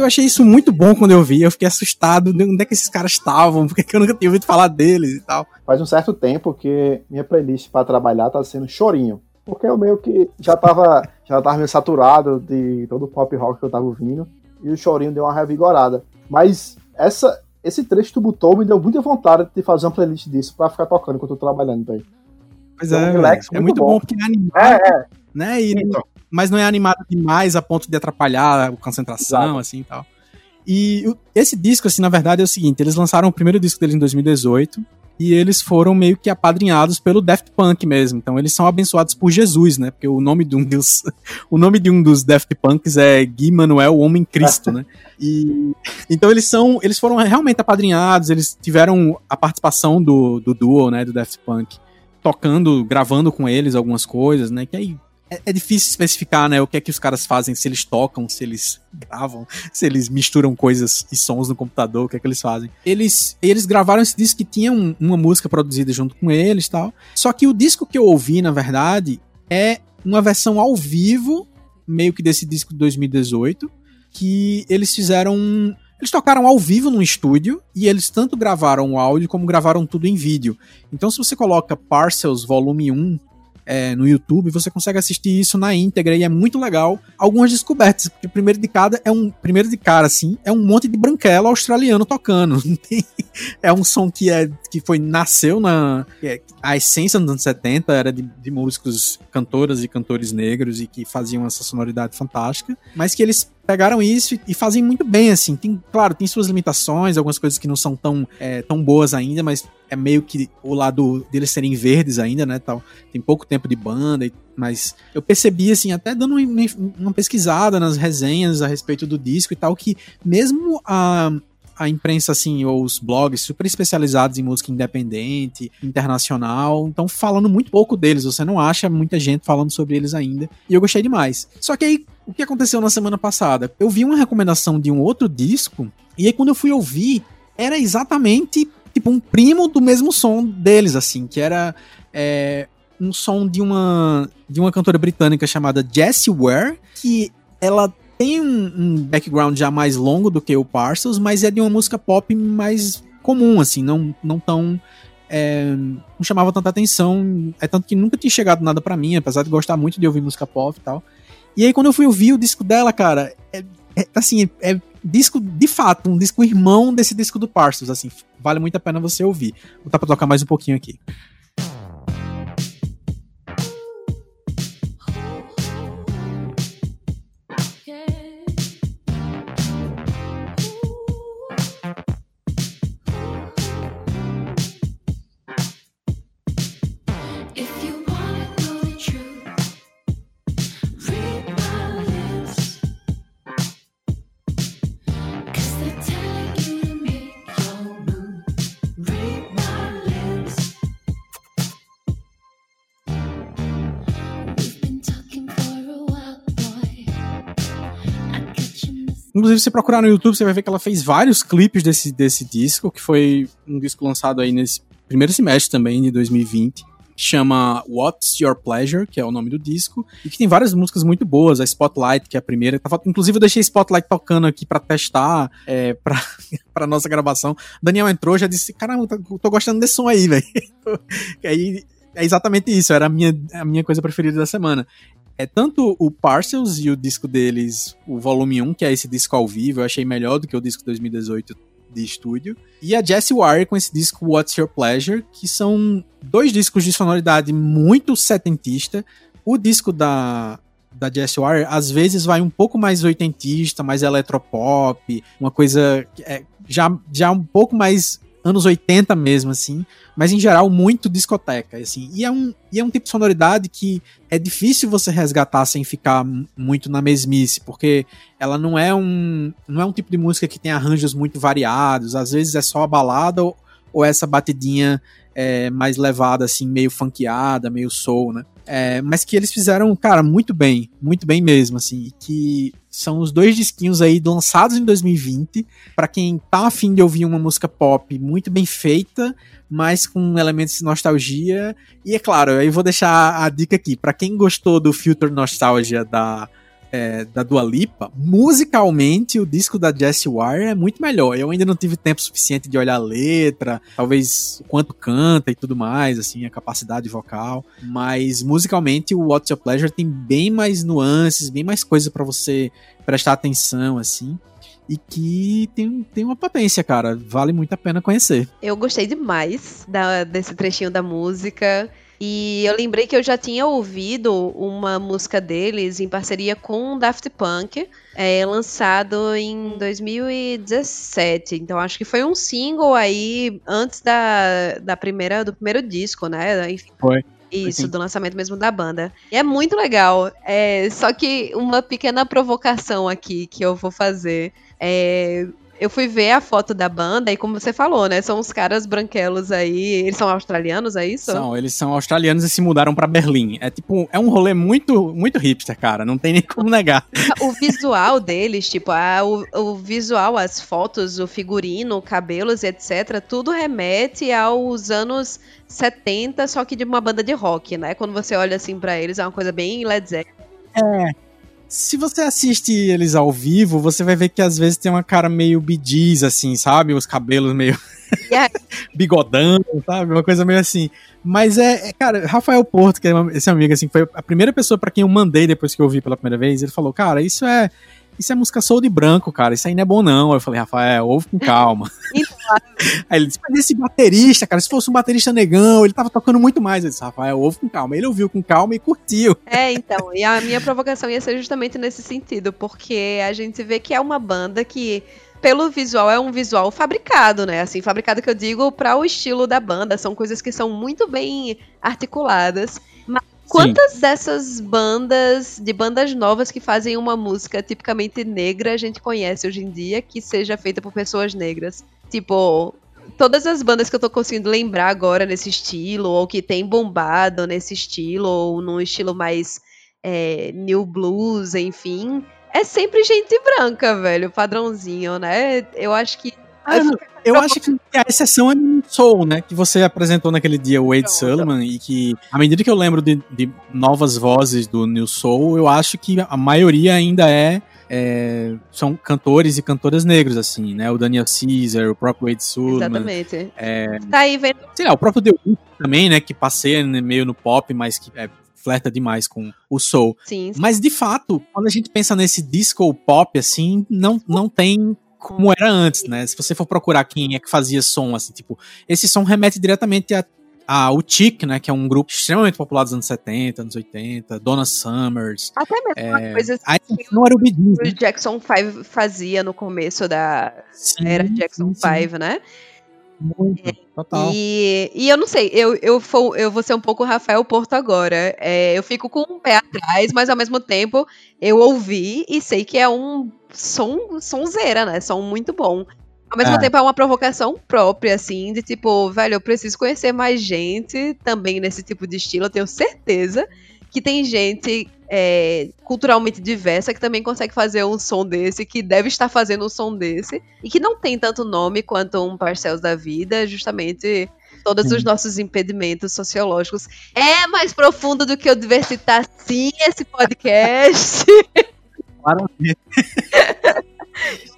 Achei isso muito bom quando eu vi. Eu fiquei assustado de onde é que esses caras estavam, porque eu nunca tinha ouvido falar deles e tal. Faz um certo tempo que minha playlist para trabalhar tá sendo chorinho. Porque eu meio que já tava, já tava meio saturado de todo o pop rock que eu tava ouvindo. E o chorinho deu uma revigorada. Mas essa, esse trecho que tu botou me deu muita vontade de fazer uma playlist disso pra ficar tocando enquanto eu tô trabalhando, velho. Pois é, é, muito é muito bom, bom porque é animado. É, é. Né? E, então mas não é animado demais a ponto de atrapalhar a concentração, Exato. assim e tal. E esse disco, assim, na verdade é o seguinte: eles lançaram o primeiro disco deles em 2018 e eles foram meio que apadrinhados pelo Daft Punk mesmo. Então eles são abençoados por Jesus, né? Porque o nome de um dos, o nome de um dos Daft Punks é Gui Manuel, o Homem Cristo, né? E então eles são, eles foram realmente apadrinhados, eles tiveram a participação do, do duo, né, do Daft Punk, tocando, gravando com eles algumas coisas, né? Que aí é, é, difícil especificar, né, o que é que os caras fazem, se eles tocam, se eles gravam, se eles misturam coisas e sons no computador, o que é que eles fazem. Eles, eles gravaram esse disco que tinha um, uma música produzida junto com eles e tal. Só que o disco que eu ouvi, na verdade, é uma versão ao vivo, meio que desse disco de 2018, que eles fizeram. Eles tocaram ao vivo num estúdio e eles tanto gravaram o áudio como gravaram tudo em vídeo. Então, se você coloca Parcels Volume 1 é, no YouTube, você consegue assistir isso na íntegra e é muito legal. Algumas descobertas, porque primeiro de cada é um primeiro de cara assim, é um monte de branquelo australiano tocando. é um som que é que foi nasceu na é, a essência dos anos 70 era de, de músicos, cantoras e cantores negros e que faziam essa sonoridade fantástica, mas que eles pegaram isso e fazem muito bem, assim. Tem, claro, tem suas limitações, algumas coisas que não são tão, é, tão boas ainda, mas é meio que o lado deles serem verdes ainda, né, tal. Tem pouco tempo de banda, mas eu percebi, assim, até dando uma, uma pesquisada nas resenhas a respeito do disco e tal, que mesmo a, a imprensa, assim, ou os blogs super especializados em música independente, internacional, estão falando muito pouco deles. Você não acha muita gente falando sobre eles ainda. E eu gostei demais. Só que aí, o que aconteceu na semana passada? Eu vi uma recomendação de um outro disco, e aí quando eu fui ouvir, era exatamente tipo um primo do mesmo som deles, assim, que era é, um som de uma de uma cantora britânica chamada Jessie Ware, que ela tem um, um, background já mais longo do que o Parcels, mas é de uma música pop mais comum, assim, não, não tão é, não chamava tanta atenção. É tanto que nunca tinha chegado nada para mim, apesar de gostar muito de ouvir música pop e tal. E aí, quando eu fui ouvir o disco dela, cara, é, é, assim, é disco de fato, um disco irmão desse disco do Parsons, assim, vale muito a pena você ouvir. Vou botar pra tocar mais um pouquinho aqui. Inclusive, se procurar no YouTube, você vai ver que ela fez vários clipes desse, desse disco, que foi um disco lançado aí nesse primeiro semestre também, de 2020 que chama What's Your Pleasure, que é o nome do disco, e que tem várias músicas muito boas, a Spotlight, que é a primeira. Inclusive, eu deixei Spotlight tocando aqui para testar, é, pra, pra nossa gravação. Daniel entrou já disse: Caramba, tô, tô gostando desse som aí, velho. aí é exatamente isso, era a minha, a minha coisa preferida da semana. É tanto o Parcels e o disco deles, o volume 1, que é esse disco ao vivo, eu achei melhor do que o disco 2018 de estúdio. E a Jessie Wire com esse disco What's Your Pleasure, que são dois discos de sonoridade muito setentista. O disco da, da Jessie Wire às vezes vai um pouco mais oitentista, mais eletropop, uma coisa é, já, já um pouco mais anos 80 mesmo, assim, mas em geral muito discoteca, assim. E é um, e é um tipo de sonoridade que é difícil você resgatar sem ficar muito na mesmice, porque ela não é um não é um tipo de música que tem arranjos muito variados, às vezes é só a balada ou, ou essa batidinha é, mais levada, assim, meio funkeada, meio soul, né? É, mas que eles fizeram, cara, muito bem, muito bem mesmo, assim, que são os dois disquinhos aí lançados em 2020, para quem tá afim de ouvir uma música pop muito bem feita, mas com elementos de nostalgia, e é claro, aí vou deixar a dica aqui, para quem gostou do Filter Nostalgia da é, da Dua Lipa, musicalmente o disco da Jessie Wire é muito melhor. Eu ainda não tive tempo suficiente de olhar a letra, talvez o quanto canta e tudo mais, assim, a capacidade vocal, mas musicalmente o What's Your Pleasure tem bem mais nuances, bem mais coisa para você prestar atenção, assim e que tem, tem uma potência, cara. Vale muito a pena conhecer. Eu gostei demais da, desse trechinho da música. E eu lembrei que eu já tinha ouvido uma música deles em parceria com Daft Punk, é, lançado em 2017. Então acho que foi um single aí antes da, da primeira, do primeiro disco, né? Enfim. Foi. Isso, do lançamento mesmo da banda. E é muito legal. É, só que uma pequena provocação aqui que eu vou fazer. É, eu fui ver a foto da banda e como você falou, né? São os caras branquelos aí. Eles são australianos, é isso? São, eles são australianos e se mudaram para Berlim. É tipo, é um rolê muito, muito hipster, cara. Não tem nem como negar. O visual deles, tipo, a, o, o visual, as fotos, o figurino, cabelos, etc., tudo remete aos anos 70, só que de uma banda de rock, né? Quando você olha assim para eles, é uma coisa bem Led Zeppelin. É, se você assiste eles ao vivo, você vai ver que às vezes tem uma cara meio bidiz, assim, sabe? Os cabelos meio. Yeah. bigodão, sabe? Uma coisa meio assim. Mas é, é cara, Rafael Porto, que é esse amigo, assim, foi a primeira pessoa para quem eu mandei depois que eu vi pela primeira vez. Ele falou, cara, isso é isso é música soul de branco, cara, isso aí não é bom não. Eu falei, Rafael, ouve com calma. aí ele disse, mas esse baterista, cara, se fosse um baterista negão, ele tava tocando muito mais. Eu disse, Rafael, ouve com calma. Ele ouviu com calma e curtiu. É, então, e a minha provocação ia ser justamente nesse sentido, porque a gente vê que é uma banda que pelo visual, é um visual fabricado, né? Assim, fabricado que eu digo para o estilo da banda. São coisas que são muito bem articuladas. Quantas Sim. dessas bandas, de bandas novas que fazem uma música tipicamente negra, a gente conhece hoje em dia, que seja feita por pessoas negras? Tipo, todas as bandas que eu tô conseguindo lembrar agora nesse estilo, ou que tem bombado nesse estilo, ou num estilo mais é, new blues, enfim, é sempre gente branca, velho, padrãozinho, né? Eu acho que ah, eu acho que a exceção é no Soul, né? Que você apresentou naquele dia o Wade Sullivan e que, à medida que eu lembro de, de, novas vozes do New Soul, eu acho que a maioria ainda é é, são cantores e cantoras negros, assim, né? O Daniel Caesar, o próprio Wade Sullivan. Exatamente. É, Tá aí vendo. sei lá, o próprio The Weeknd também, né? Que passeia meio no pop, mas que é, flerta demais com o soul. Sim. Mas de fato, quando a gente pensa nesse disco pop, assim, não, não tem como era antes, né? Se você for procurar quem é que fazia som, assim, tipo, esse som remete diretamente a, a o Chic, né? Que é um grupo extremamente popular dos anos 70, anos 80, Donna Summers. Até mesmo uma É, coisa Aí não era o Gees, que né? o Jackson 5 fazia no começo da Sim, era Jackson sim, sim, 5, né? muito, total. E, e eu não sei, eu, eu, for- eu vou ser um pouco Rafael Porto agora. É, eu fico com um pé atrás, mas ao mesmo tempo eu ouvi e sei que é um som, sonzeira, né? Som muito bom. Ao mesmo É. tempo é uma provocação própria, assim, de tipo, velho, eu preciso conhecer mais gente também nesse tipo de estilo. Eu tenho certeza que tem gente é, culturalmente diversa que também consegue fazer um som desse, que deve estar fazendo um som desse, e que não tem tanto nome quanto um Parcels da Vida, justamente todos Sim. os nossos impedimentos sociológicos. É mais profundo do que eu diversitar, sim, esse podcast.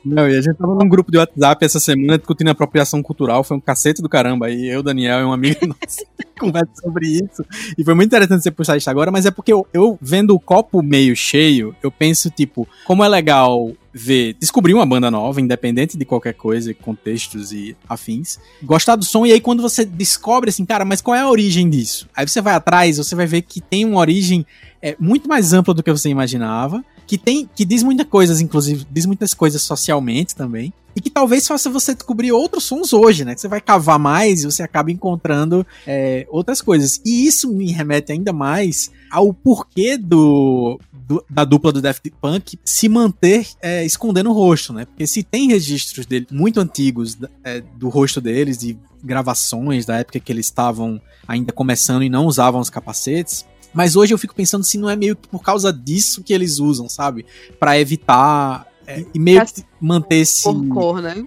Não, e a gente tava num grupo de WhatsApp essa semana discutindo apropriação cultural, foi um cacete do caramba. E eu, Daniel e um amigo nosso conversa sobre isso. E foi muito interessante você puxar isso agora, mas é porque eu, eu vendo o copo meio cheio, eu penso, tipo, como é legal ver, descobrir uma banda nova, independente de qualquer coisa, contextos e afins. Gostar do som, e aí quando você descobre assim, cara, mas qual é a origem disso? Aí você vai atrás, você vai ver que tem uma origem é, muito mais ampla do que você imaginava que tem que diz muitas coisas, inclusive, diz muitas coisas socialmente também. E que talvez faça você descobrir outros sons hoje, né? Que você vai cavar mais e você acaba encontrando é, outras coisas. E isso me remete ainda mais ao porquê do, do- da dupla do Daft Punk se manter é, escondendo o rosto, né? Porque se tem registros dele muito antigos é, do rosto deles, de gravações da época que eles estavam ainda começando e não usavam os capacetes, mas hoje eu fico pensando se não é meio que por causa disso que eles usam, sabe? Pra evitar é, e meio que manter esse. Por cor, né?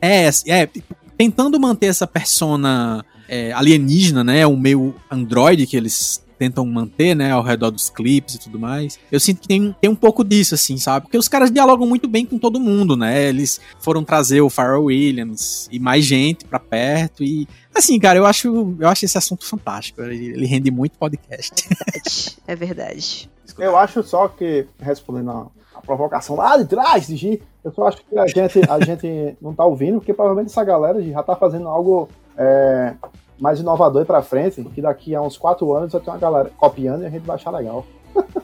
É, é, tipo, tentando manter essa persona é, alienígena, né? O meio android que eles tentam manter, né? Ao redor dos clipes e tudo mais. Eu sinto que tem, tem um pouco disso, assim, sabe? Porque os caras dialogam muito bem com todo mundo, né? Eles foram trazer o Pharrell Williams e mais gente pra perto e. Assim, cara, eu acho, eu acho esse assunto fantástico. Ele, ele rende muito podcast. É verdade. Eu acho só que, respondendo a, a provocação lá de trás, de Gi, eu só acho que a gente, a gente não tá ouvindo, porque provavelmente essa galera já tá fazendo algo é, mais inovador pra frente, que daqui a uns quatro anos vai ter uma galera copiando e a gente vai achar legal.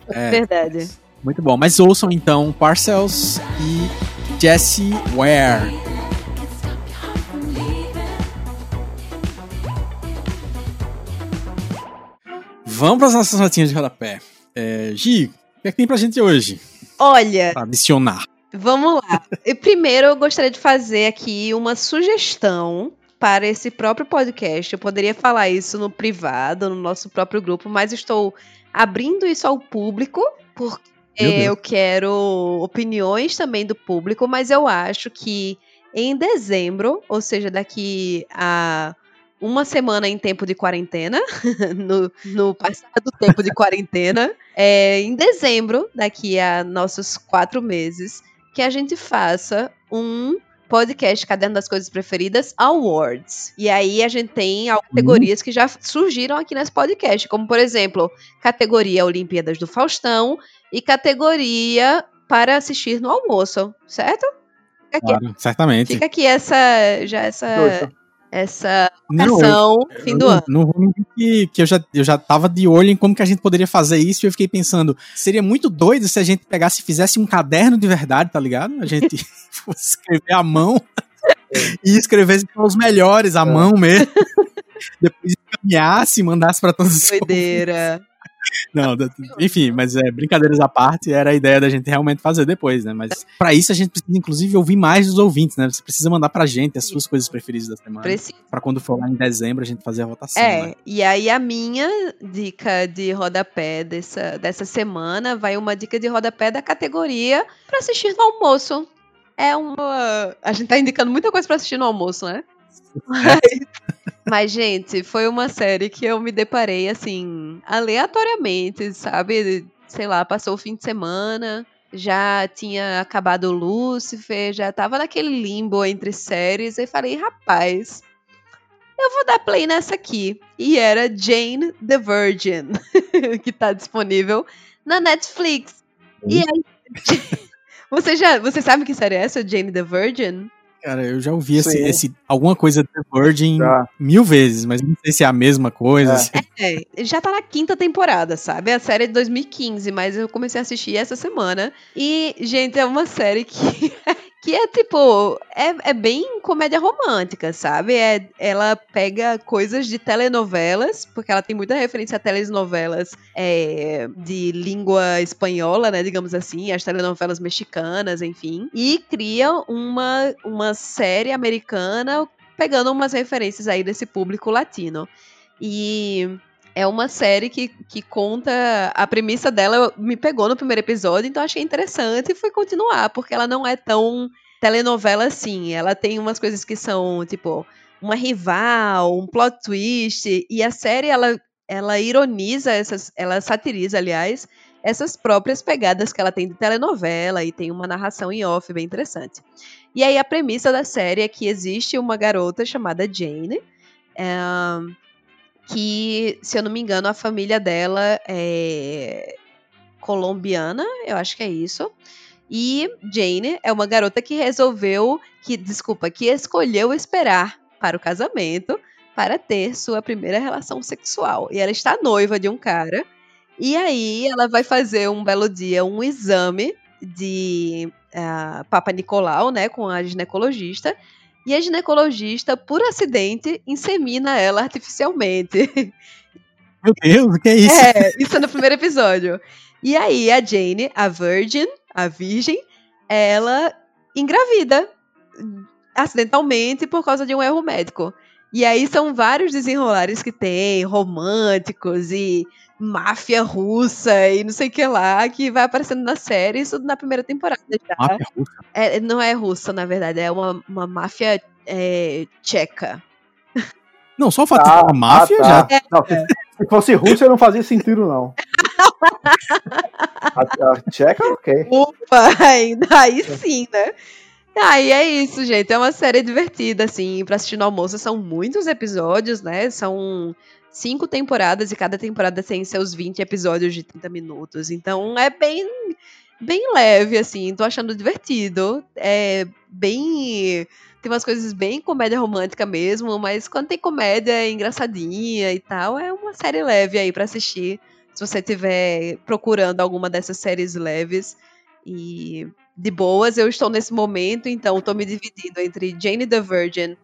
É, Verdade. Muito bom. Mas ouçam então Parcells e Jesse Ware. Vamos para as nossas notinhas de rodapé. É, Gi, o que é que tem pra gente hoje? Olha, Pra adicionar. Vamos lá. Primeiro eu gostaria de fazer aqui uma sugestão para esse próprio podcast. Eu poderia falar isso no privado, no nosso próprio grupo, mas estou abrindo isso ao público porque eu quero opiniões também do público, mas eu acho que em dezembro, ou seja, daqui a uma semana em tempo de quarentena, no, no passado tempo de quarentena, é, em dezembro, daqui a nossos quatro meses, que a gente faça um podcast Caderno das Coisas Preferidas Awards. E aí a gente tem algumas categorias que já surgiram aqui nesse podcast, como por exemplo, categoria Olimpíadas do Faustão e categoria para assistir no almoço, certo? Fica aqui, Claro, certamente. fica aqui essa já essa Doido. Essa eu- ação fim do ano. Não vou mentir que, que eu, já, eu já tava de olho em como que a gente poderia fazer isso e eu fiquei pensando, seria muito doido se a gente pegasse e fizesse um caderno de verdade, tá ligado? A gente fosse escrever à mão e escrevesse os melhores à mão mesmo. Depois encaminhasse, mandasse pra todos os Doideira. Não, enfim, mas é, brincadeiras à parte, era a ideia da gente realmente fazer depois, né? Mas pra isso a gente precisa, inclusive, ouvir mais dos ouvintes, né? Você precisa mandar pra gente as suas coisas preferidas da semana. Preciso. Pra quando for lá em dezembro a gente fazer a votação. É, né? e aí a minha dica de rodapé dessa, dessa semana vai uma dica de rodapé da categoria pra assistir no almoço. É uma. A gente tá indicando muita coisa pra assistir no almoço, né? Mas, mas, gente, foi uma série que eu me deparei assim, aleatoriamente, sabe? Sei lá, passou o fim de semana. já tinha acabado Lucifer, já tava naquele limbo entre séries, e falei, rapaz, eu vou dar play nessa aqui. E era Jane the Virgin, que tá disponível na Netflix. E aí, você já, você sabe que série é essa, Jane the Virgin? Cara, eu já ouvi esse, esse, alguma coisa The Virgin já. mil vezes, mas não sei se é a mesma coisa. É. Assim. é. já tá na quinta temporada, sabe? A série é de 2015, mas eu comecei a assistir essa semana. E, gente, é uma série que que é tipo, é, é bem comédia romântica, sabe? É, ela pega coisas de telenovelas, porque ela tem muita referência a telenovelas é, de língua espanhola, né? Digamos assim, as telenovelas mexicanas, enfim. E cria uma, uma série americana pegando umas referências aí desse público latino. E é uma série que, que conta. A premissa dela me pegou no primeiro episódio, então achei interessante e fui continuar, porque ela não é tão telenovela assim. Ela tem umas coisas que são, tipo, uma rival, um plot twist. E a série, ela, ela ironiza essas. Ela satiriza, aliás, essas próprias pegadas que ela tem de telenovela e tem uma narração em off bem interessante. E aí a premissa da série é que existe uma garota chamada Jane. É, que, se eu não me engano, a família dela é colombiana, eu acho que é isso. E Jane é uma garota que resolveu, que desculpa, que escolheu esperar para o casamento para ter sua primeira relação sexual. E ela está noiva de um cara. E aí ela vai fazer um belo dia um exame de uh, Papa Nicolau, né, com a ginecologista. E a ginecologista, por acidente, insemina ela artificialmente. Meu Deus, o que é isso? É, isso é no primeiro episódio. E aí a Jane, a Virgin, a Virgem, ela engravida acidentalmente por causa de um erro médico. E aí são vários desenrolares que tem, românticos e máfia russa e não sei o que lá, que vai aparecendo na série, isso na primeira temporada já. Máfia russa? É, não é russa, na verdade, é uma, uma máfia é, tcheca. Não, só o fato ah, de máfia ah, tá. já. Não, é. Se fosse Rússia, não fazia sentido, não. a, a tcheca, ok. Ufa, aí sim, né? Aí é isso, gente. É uma série divertida, assim, pra assistir no almoço. São muitos episódios, né? São cinco temporadas e cada temporada tem seus 20 episódios de 30 minutos. Então é bem, bem leve, assim. Tô achando divertido. É bem tem umas coisas bem comédia romântica mesmo, mas quando tem comédia é engraçadinha e tal, é uma série leve aí para assistir. Se você estiver procurando alguma dessas séries leves e de boas, eu estou nesse momento, então estou me dividindo entre Jane the Virgin,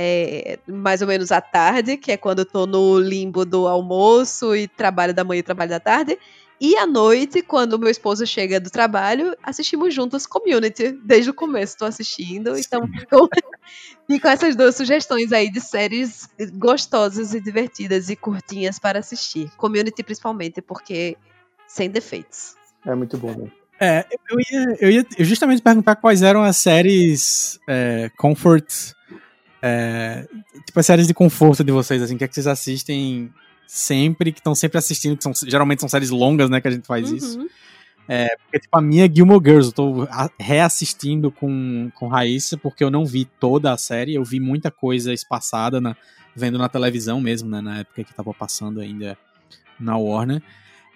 é, mais ou menos à tarde, que é quando eu tô no limbo do almoço e trabalho da manhã e trabalho da tarde, e à noite, quando meu esposo chega do trabalho, assistimos juntos Community. Desde o começo estou assistindo. Sim. Então ficam, ficam essas duas sugestões aí de séries gostosas e divertidas e curtinhas para assistir. Community principalmente, porque sem defeitos. É muito bom, né? É, eu ia, eu ia justamente perguntar quais eram as séries é, comfort, é, tipo as séries de conforto de vocês, assim, o que, é que vocês assistem sempre, que estão sempre assistindo, que são, geralmente são séries longas, né, que a gente faz uhum. isso. É, porque, tipo, a minha é Gilmore Girls, eu tô reassistindo com, com Raíssa, porque eu não vi toda a série, eu vi muita coisa espaçada, na, vendo na televisão mesmo, né, na época que tava passando ainda na Warner.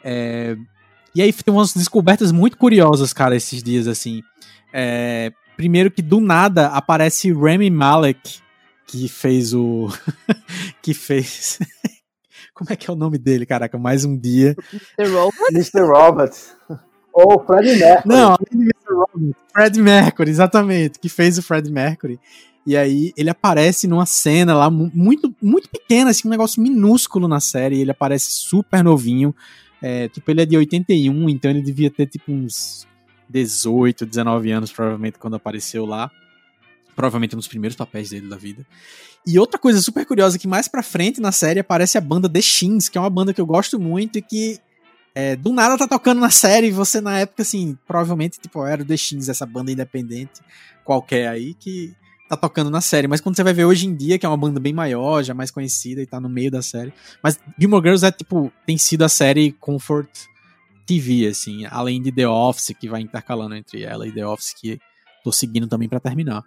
É, e aí tem umas descobertas muito curiosas, cara, esses dias, assim. É, primeiro que do nada aparece Remy Malek, que fez o... que fez... Como é que é o nome dele, caraca? Mais um dia. Mr. Robot? Mr. Robot. Ou Fred Mercury. Não. Fred Mercury, exatamente. Que fez o Fred Mercury. E aí ele aparece numa cena lá muito, muito pequena, assim, um negócio minúsculo na série. Ele aparece super novinho. É, tipo, ele é de 81, então ele devia ter tipo uns 18, 19 anos, provavelmente, quando apareceu lá. Provavelmente um dos primeiros papéis dele da vida. E outra coisa super curiosa que mais pra frente na série aparece a banda The Shins, que é uma banda que eu gosto muito e que é, do nada tá tocando na série e você na época, assim, provavelmente, tipo, era o The Shins, essa banda independente qualquer aí, que tá tocando na série. Mas quando você vai ver hoje em dia, que é uma banda bem maior, já mais conhecida e tá no meio da série. Mas Gilmore Girls é, tipo, tem sido a série comfort TV, assim, além de The Office, que vai intercalando entre ela e The Office, que tô seguindo também para terminar.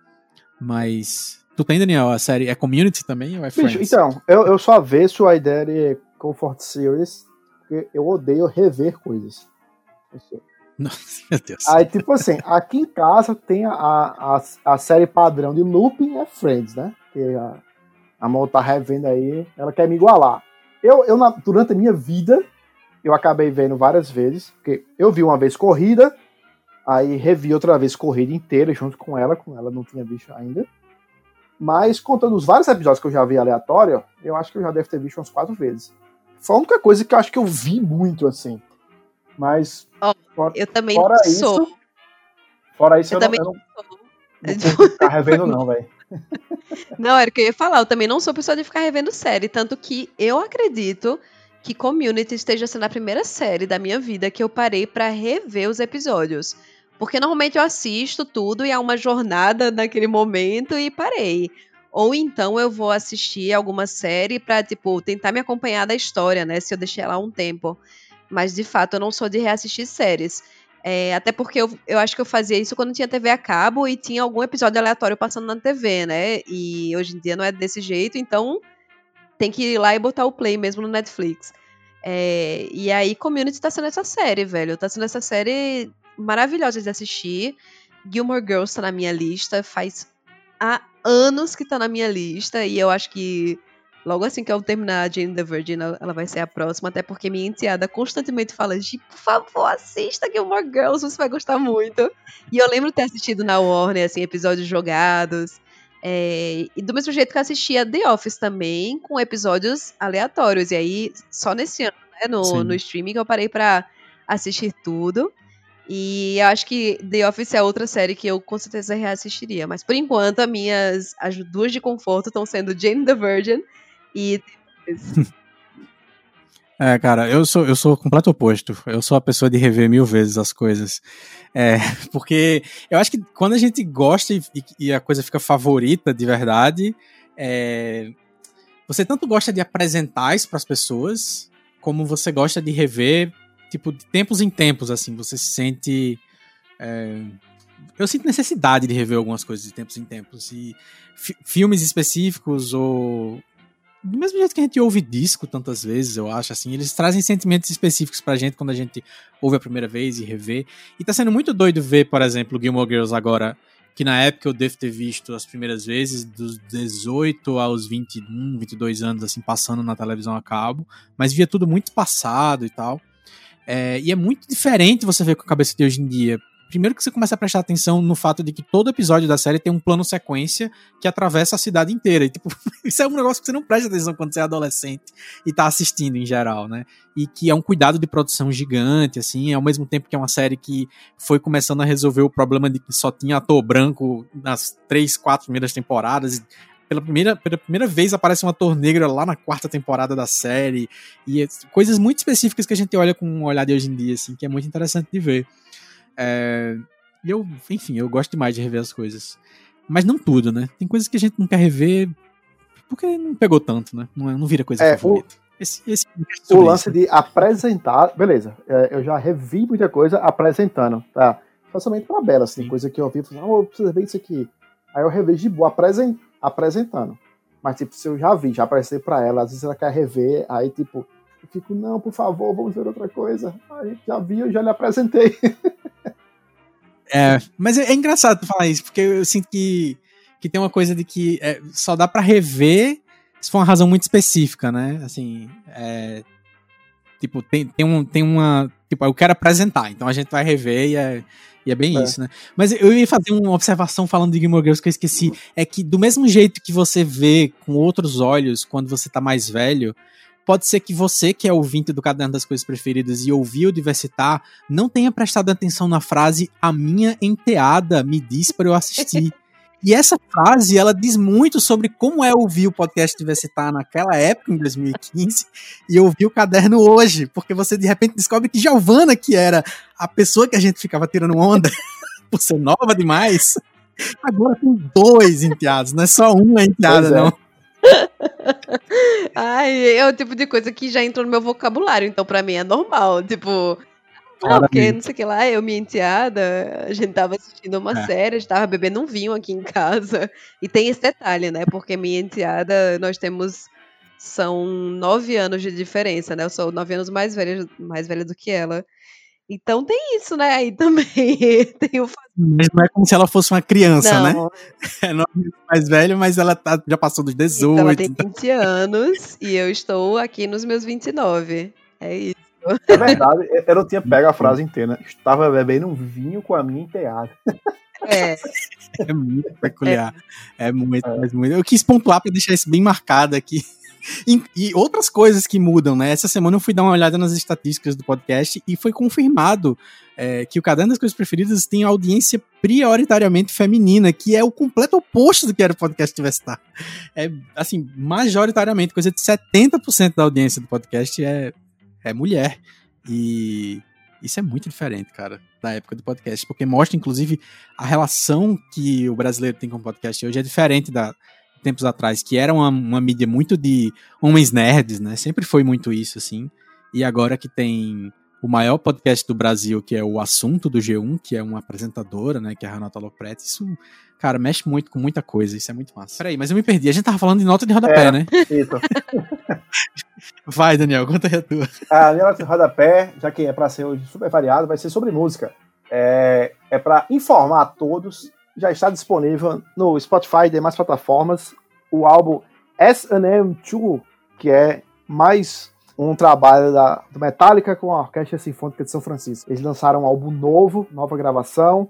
Mas. Tu tem, Daniel, a série é Community também ou é Friends? Bicho, então, eu, eu só vejo a ideia de Comfort Series, porque eu odeio rever coisas. Nossa, meu Deus. Aí, tipo assim, aqui em casa tem a, a, a série padrão de looping é Friends, né? Que a, a Mol tá revendo aí, ela quer me igualar. Eu, eu durante a minha vida, eu acabei vendo várias vezes, porque eu vi uma vez corrida, aí revi outra vez corrida inteira junto com ela, com ela não tinha visto ainda. Mas contando os vários episódios que eu já vi aleatório, eu acho que eu já devo ter visto umas quatro vezes. Foi a única coisa que eu acho que eu vi muito, assim. Mas. Oh, fora, eu também fora sou. Isso, fora isso, eu, eu também não, eu não, não ficar revendo, não, velho. Não, era o que eu ia falar. Eu também não sou pessoa de ficar revendo série. Tanto que eu acredito que Community esteja sendo a primeira série da minha vida que eu parei para rever os episódios. Porque normalmente eu assisto tudo e há uma jornada naquele momento e parei. Ou então eu vou assistir alguma série pra, tipo, tentar me acompanhar da história, né? Se eu deixei ela um tempo. Mas de fato eu não sou de reassistir séries. É, até porque eu, eu acho que eu fazia isso quando tinha TV a cabo e tinha algum episódio aleatório passando na TV, né? E hoje em dia não é desse jeito, então tem que ir lá e botar o play mesmo no Netflix. É, e aí, Community tá sendo essa série, velho. Tá sendo essa série maravilhosa de assistir. Gilmore Girls tá na minha lista. Faz há anos que tá na minha lista. E eu acho que logo assim que eu terminar Jane the Virgin, ela vai ser a próxima. Até porque minha enteada constantemente fala: de por favor, assista Gilmore Girls, você vai gostar muito. E eu lembro de ter assistido na Warner, assim, episódios jogados. É, e do mesmo jeito que eu assistia The Office também, com episódios aleatórios. E aí, só nesse ano, né, no, no streaming, que eu parei pra assistir tudo. E eu acho que The Office é outra série que eu com certeza reassistiria. Mas por enquanto, as minhas as duas de conforto estão sendo Jane the Virgin e. É, cara, eu sou, eu sou o completo oposto. Eu sou a pessoa de rever mil vezes as coisas. É, porque eu acho que quando a gente gosta e, e a coisa fica favorita de verdade, é, você tanto gosta de apresentar isso para as pessoas, como você gosta de rever, tipo, de tempos em tempos, assim. Você se sente. É, eu sinto necessidade de rever algumas coisas de tempos em tempos. E filmes específicos ou do mesmo jeito que a gente ouve disco tantas vezes, eu acho, assim, eles trazem sentimentos específicos pra gente quando a gente ouve a primeira vez e revê. E tá sendo muito doido ver, por exemplo, Gilmore Girls agora, que na época eu devo ter visto as primeiras vezes, dos 18 aos 21, 22 anos, assim, passando na televisão a cabo, mas via tudo muito passado e tal. É, e é muito diferente você ver com a cabeça de hoje em dia. Primeiro que você começa a prestar atenção no fato de que todo episódio da série tem um plano sequência que atravessa a cidade inteira. E, tipo, isso é um negócio que você não presta atenção quando você é adolescente e tá assistindo em geral, né? E que é um cuidado de produção gigante, assim, ao mesmo tempo que é uma série que foi começando a resolver o problema de que só tinha ator branco nas três, quatro primeiras temporadas. Pela primeira, pela primeira vez aparece um ator negro lá na quarta temporada da série. E é coisas muito específicas que a gente olha com um olhar de hoje em dia, assim, que é muito interessante de ver. É, eu, enfim, eu gosto demais de rever as coisas. Mas não tudo, né? Tem coisas que a gente não quer rever porque não pegou tanto, né? Não, não vira coisa é, favorita. O, esse, esse o lance isso. de apresentar, beleza, é, eu já revi muita coisa apresentando, tá? Facilmente pra Bela, assim, Sim. coisa que eu ouvi, falei, oh, eu preciso ver isso aqui. Aí eu revejo de boa apresen, apresentando. Mas, tipo, se eu já vi, já apresentei pra ela, às vezes ela quer rever, aí, tipo, eu fico, não, por favor, vamos ver outra coisa. Aí já vi, eu já lhe apresentei. É, mas é, é, engraçado tu falar isso, porque eu sinto que, que tem uma coisa de que é, só dá para rever se for uma razão muito específica, né? Assim, é, tipo, tem, tem, um, tem uma. Tipo, eu quero apresentar, então a gente vai rever e é, e é bem é. isso, né? Mas eu ia fazer uma observação falando de Gilmore Girls que eu esqueci. É que do mesmo jeito que você vê com outros olhos quando você tá mais velho, pode ser que você, que é ouvinte do Caderno das Coisas Preferidas e ouviu Diversitar, não tenha prestado atenção na frase a minha enteada me diz para eu assistir. E essa frase, ela diz muito sobre como é ouvir o podcast Diversitar naquela época, em 2015, e ouvir o caderno hoje, porque você de repente descobre que Giovana, que era a pessoa que a gente ficava tirando onda por ser nova demais, agora tem dois enteados, não é só uma enteada, é. não. Ai, é o tipo de coisa que já entrou no meu vocabulário, então para mim é normal. Tipo, Não, porque não sei o que lá, eu, minha enteada, a gente tava assistindo uma é. série, a gente tava bebendo um vinho aqui em casa. E tem esse detalhe, né? Porque minha enteada, nós temos. São nove anos de diferença, né? Eu sou nove anos mais velha, mais velha do que ela. Então tem isso, né? Aí também tem o. Mas não é como se ela fosse uma criança, né? não. né? É nove anos mais velha, mas ela tá, já passou dos 18. Então ela tem 20 então... anos e eu estou aqui nos meus 29. É isso. É verdade, eu não tinha pego a frase inteira. Estava bebendo um vinho com a minha enteada. É. É muito peculiar. É, é muito, é. muito. Eu quis pontuar para deixar isso bem marcado aqui. E, e, outras coisas que mudam, né? Essa semana eu fui dar uma olhada nas estatísticas do podcast e foi confirmado é, que o Caderno das Coisas Preferidas tem audiência prioritariamente feminina, que é o completo oposto do que era o podcast Diversitar. É, assim, majoritariamente, coisa de 70% da audiência do podcast é é mulher. E isso é muito diferente, cara, da época do podcast, porque mostra, inclusive, a relação que o brasileiro tem com o podcast hoje é diferente da tempos atrás, que era uma, uma mídia muito de homens nerds, né? Sempre foi muito isso, assim. E agora que tem o maior podcast do Brasil, que é o Assunto do G1, que é uma apresentadora, né, que é a Renata Lopretti, isso, cara, mexe muito com muita coisa, isso é muito massa. Peraí, mas eu me perdi, a gente tava falando de nota de rodapé, é, né? Isso. Vai, Daniel, conta aí a tua. A minha nota de rodapé, já que é pra ser hoje super variado, vai ser sobre música. É, é para informar a todos, já está disponível no Spotify e demais plataformas, o álbum S&M2, que é mais um trabalho da, do Metallica com a Orquestra Sinfônica de São Francisco. Eles lançaram um álbum novo, nova gravação,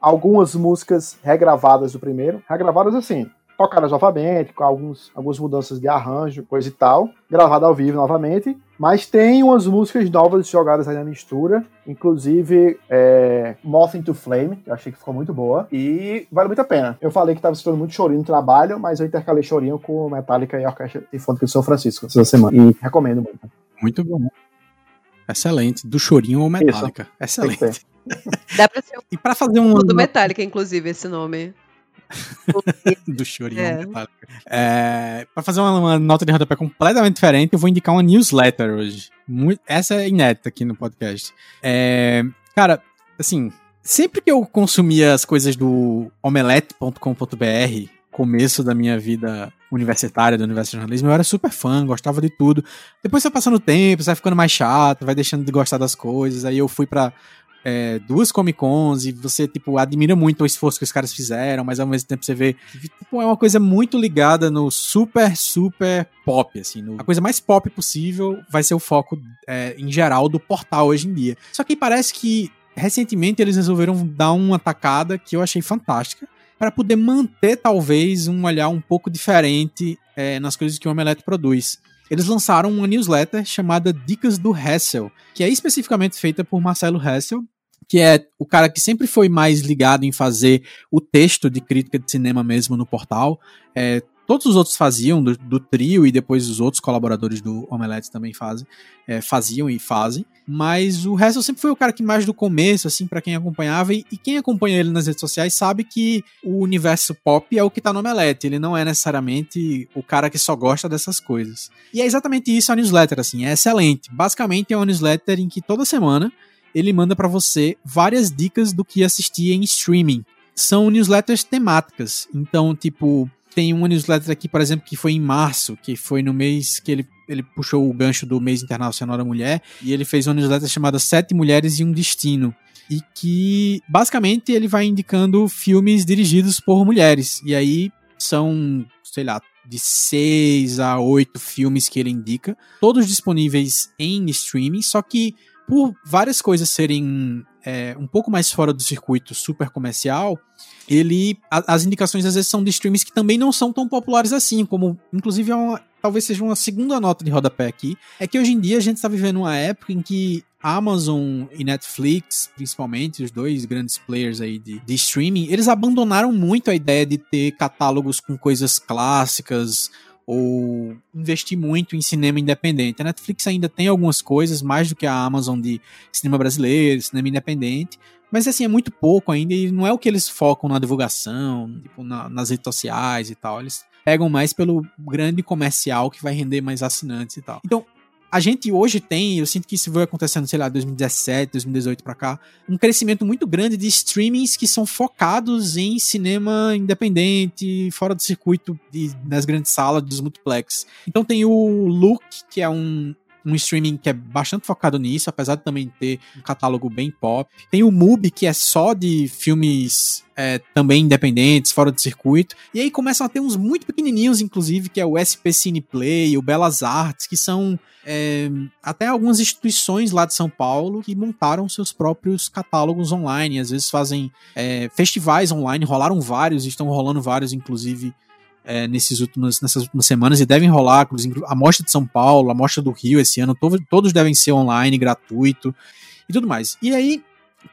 algumas músicas regravadas do primeiro, regravadas assim, tocadas novamente, com alguns, algumas mudanças de arranjo, coisa e tal, gravada ao vivo novamente, mas tem umas músicas novas jogadas aí na mistura, inclusive é, Moth into Flame, que eu achei que ficou muito boa, e vale muito a pena. Eu falei que estava escutando muito chorinho no trabalho, mas eu intercalei chorinho com Metallica e a Orquestra Sinfônica de São Francisco essa semana, e recomendo muito. Muito bom. Excelente. Do chorinho ou Metallica. Isso. Excelente. Dá pra ser um... E para fazer um... Do Metallica, inclusive, esse nome. do chorinho é. é para fazer uma, uma, nota de rodapé completamente diferente, eu vou indicar uma newsletter hoje. Muito, essa é inédita aqui no podcast. É, cara, assim, sempre que eu consumia as coisas do omelete.com.br, começo da minha vida universitária, do universo de jornalismo, eu era super fã, gostava de tudo. Depois você vai passando o tempo, você vai ficando mais chato, vai deixando de gostar das coisas. Aí eu fui para é, duas Comic Cons e você, tipo, admira muito o esforço que os caras fizeram, mas ao mesmo tempo você vê tipo, é uma coisa muito ligada no super, super pop, assim. No, a coisa mais pop possível vai ser o foco, é, em geral, do portal hoje em dia. Só que parece que recentemente eles resolveram dar uma tacada que eu achei fantástica para poder manter, talvez, um olhar um pouco diferente é, nas coisas que o Omelete produz eles lançaram uma newsletter chamada Dicas do Hessel, que é especificamente feita por Marcelo Hessel, que é o cara que sempre foi mais ligado em fazer o texto de crítica de cinema mesmo no portal. É, todos os outros faziam, do, do, trio, e depois os outros colaboradores do Omelete também fazem, é, faziam e fazem. Mas o Hessel sempre foi o cara que mais do começo, assim, para quem acompanhava, e, e, quem acompanha ele nas redes sociais sabe que o universo pop é o que tá no Omelete, ele não é necessariamente o cara que só gosta dessas coisas. E é exatamente isso a newsletter, assim, é excelente. Basicamente é uma newsletter em que toda semana ele manda para você várias dicas do que assistir em streaming. São newsletters temáticas. Então, tipo, tem uma newsletter aqui, por exemplo, que foi em março, que foi no mês que ele, ele puxou o gancho do mês internacional da mulher, e ele fez uma newsletter chamada Sete Mulheres e um Destino. E que basicamente ele vai indicando filmes dirigidos por mulheres. E aí são, sei lá, de seis a oito filmes que ele indica, todos disponíveis em streaming, só que por várias coisas serem é, um pouco mais fora do circuito super comercial, ele a, as indicações às vezes são de streams que também não são tão populares assim, como inclusive é uma, talvez seja uma segunda nota de rodapé aqui, é que hoje em dia a gente está vivendo uma época em que Amazon e Netflix, principalmente, os dois grandes players aí de, de streaming, eles abandonaram muito a ideia de ter catálogos com coisas clássicas ou investir muito em cinema independente. A Netflix ainda tem algumas coisas, mais do que a Amazon de cinema brasileiro, cinema independente, mas assim, é muito pouco ainda e não é o que eles focam na divulgação, tipo, na, nas redes sociais e tal. Eles pegam mais pelo grande comercial que vai render mais assinantes e tal. Então, a gente hoje tem, eu sinto que isso vai acontecendo, sei lá, 2017, 2018 para cá, um crescimento muito grande de streamings que são focados em cinema independente, fora do circuito de, das grandes salas dos multiplex. Então tem o Look, que é um, um streaming que é bastante focado nisso, apesar de também ter um catálogo bem pop. Tem o MUBI, que é só de filmes é, também independentes, fora do circuito. E aí começam a ter uns muito pequenininhos, inclusive, que é o SP Cineplay, o Belas Artes, que são é, até algumas instituições lá de São Paulo que montaram seus próprios catálogos online. Às vezes fazem é, festivais online, rolaram vários, estão rolando vários, inclusive, é, nesses últimos, nessas últimas semanas e devem rolar, a Mostra de São Paulo, a Mostra do Rio esse ano, to todos devem ser online, gratuito e tudo mais. E aí,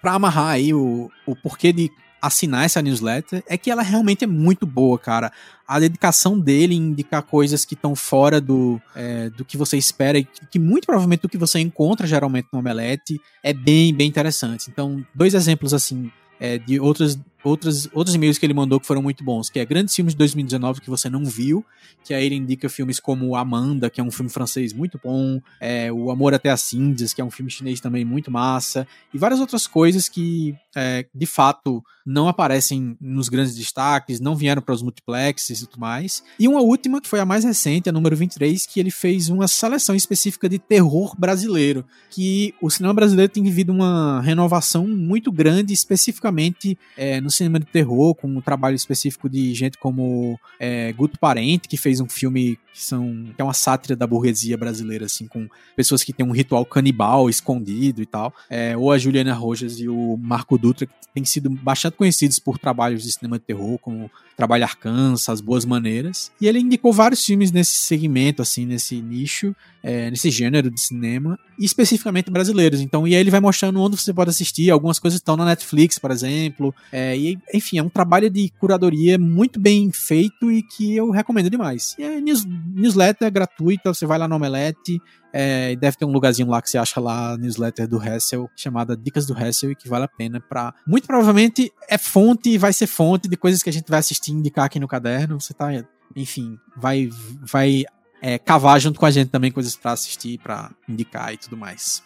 para amarrar aí o, o porquê de assinar essa newsletter, é que ela realmente é muito boa, cara. A dedicação dele em indicar coisas que estão fora do, é, do que você espera e que, que muito provavelmente do que você encontra geralmente no Omelete é bem, bem interessante. Então, dois exemplos assim é, de outras outros, outros e-mails que ele mandou que foram muito bons, que é grandes filmes de 2019 que você não viu, que aí ele indica filmes como Amanda, que é um filme francês muito bom, é, O Amor Até as Índias, que é um filme chinês também muito massa, e várias outras coisas que, é, de fato, não aparecem nos grandes destaques, não vieram para os multiplexes e tudo mais. E uma última, que foi a mais recente, a número 23, que ele fez uma seleção específica de terror brasileiro, que o cinema brasileiro tem vivido uma renovação muito grande, especificamente é, no cinema de terror, com um trabalho específico de gente como é, Guto Parente, que fez um filme que, são, que é uma sátira da burguesia brasileira, assim, com pessoas que têm um ritual canibal escondido e tal. É, ou a Juliana Rojas e o Marco Dutra, que têm sido bastante conhecidos por trabalhos de cinema de terror, como Trabalho Arcansa, As Boas Maneiras. E ele indicou vários filmes nesse segmento, assim, nesse nicho, é, nesse gênero de cinema, especificamente brasileiros. Então, e aí ele vai mostrando onde você pode assistir. Algumas coisas estão na Netflix, por exemplo. É, e, enfim, é um trabalho de curadoria muito bem feito e que eu recomendo demais. E é news, newsletter gratuita, você vai lá no Omelete, é, deve ter um lugarzinho lá que você acha lá, newsletter do Hessel, chamada Dicas do Hessel, e que vale a pena para Muito provavelmente é fonte, vai ser fonte de coisas que a gente vai assistir e indicar aqui no caderno. Você tá, enfim, vai, vai é, cavar junto com a gente também coisas para assistir, para indicar e tudo mais.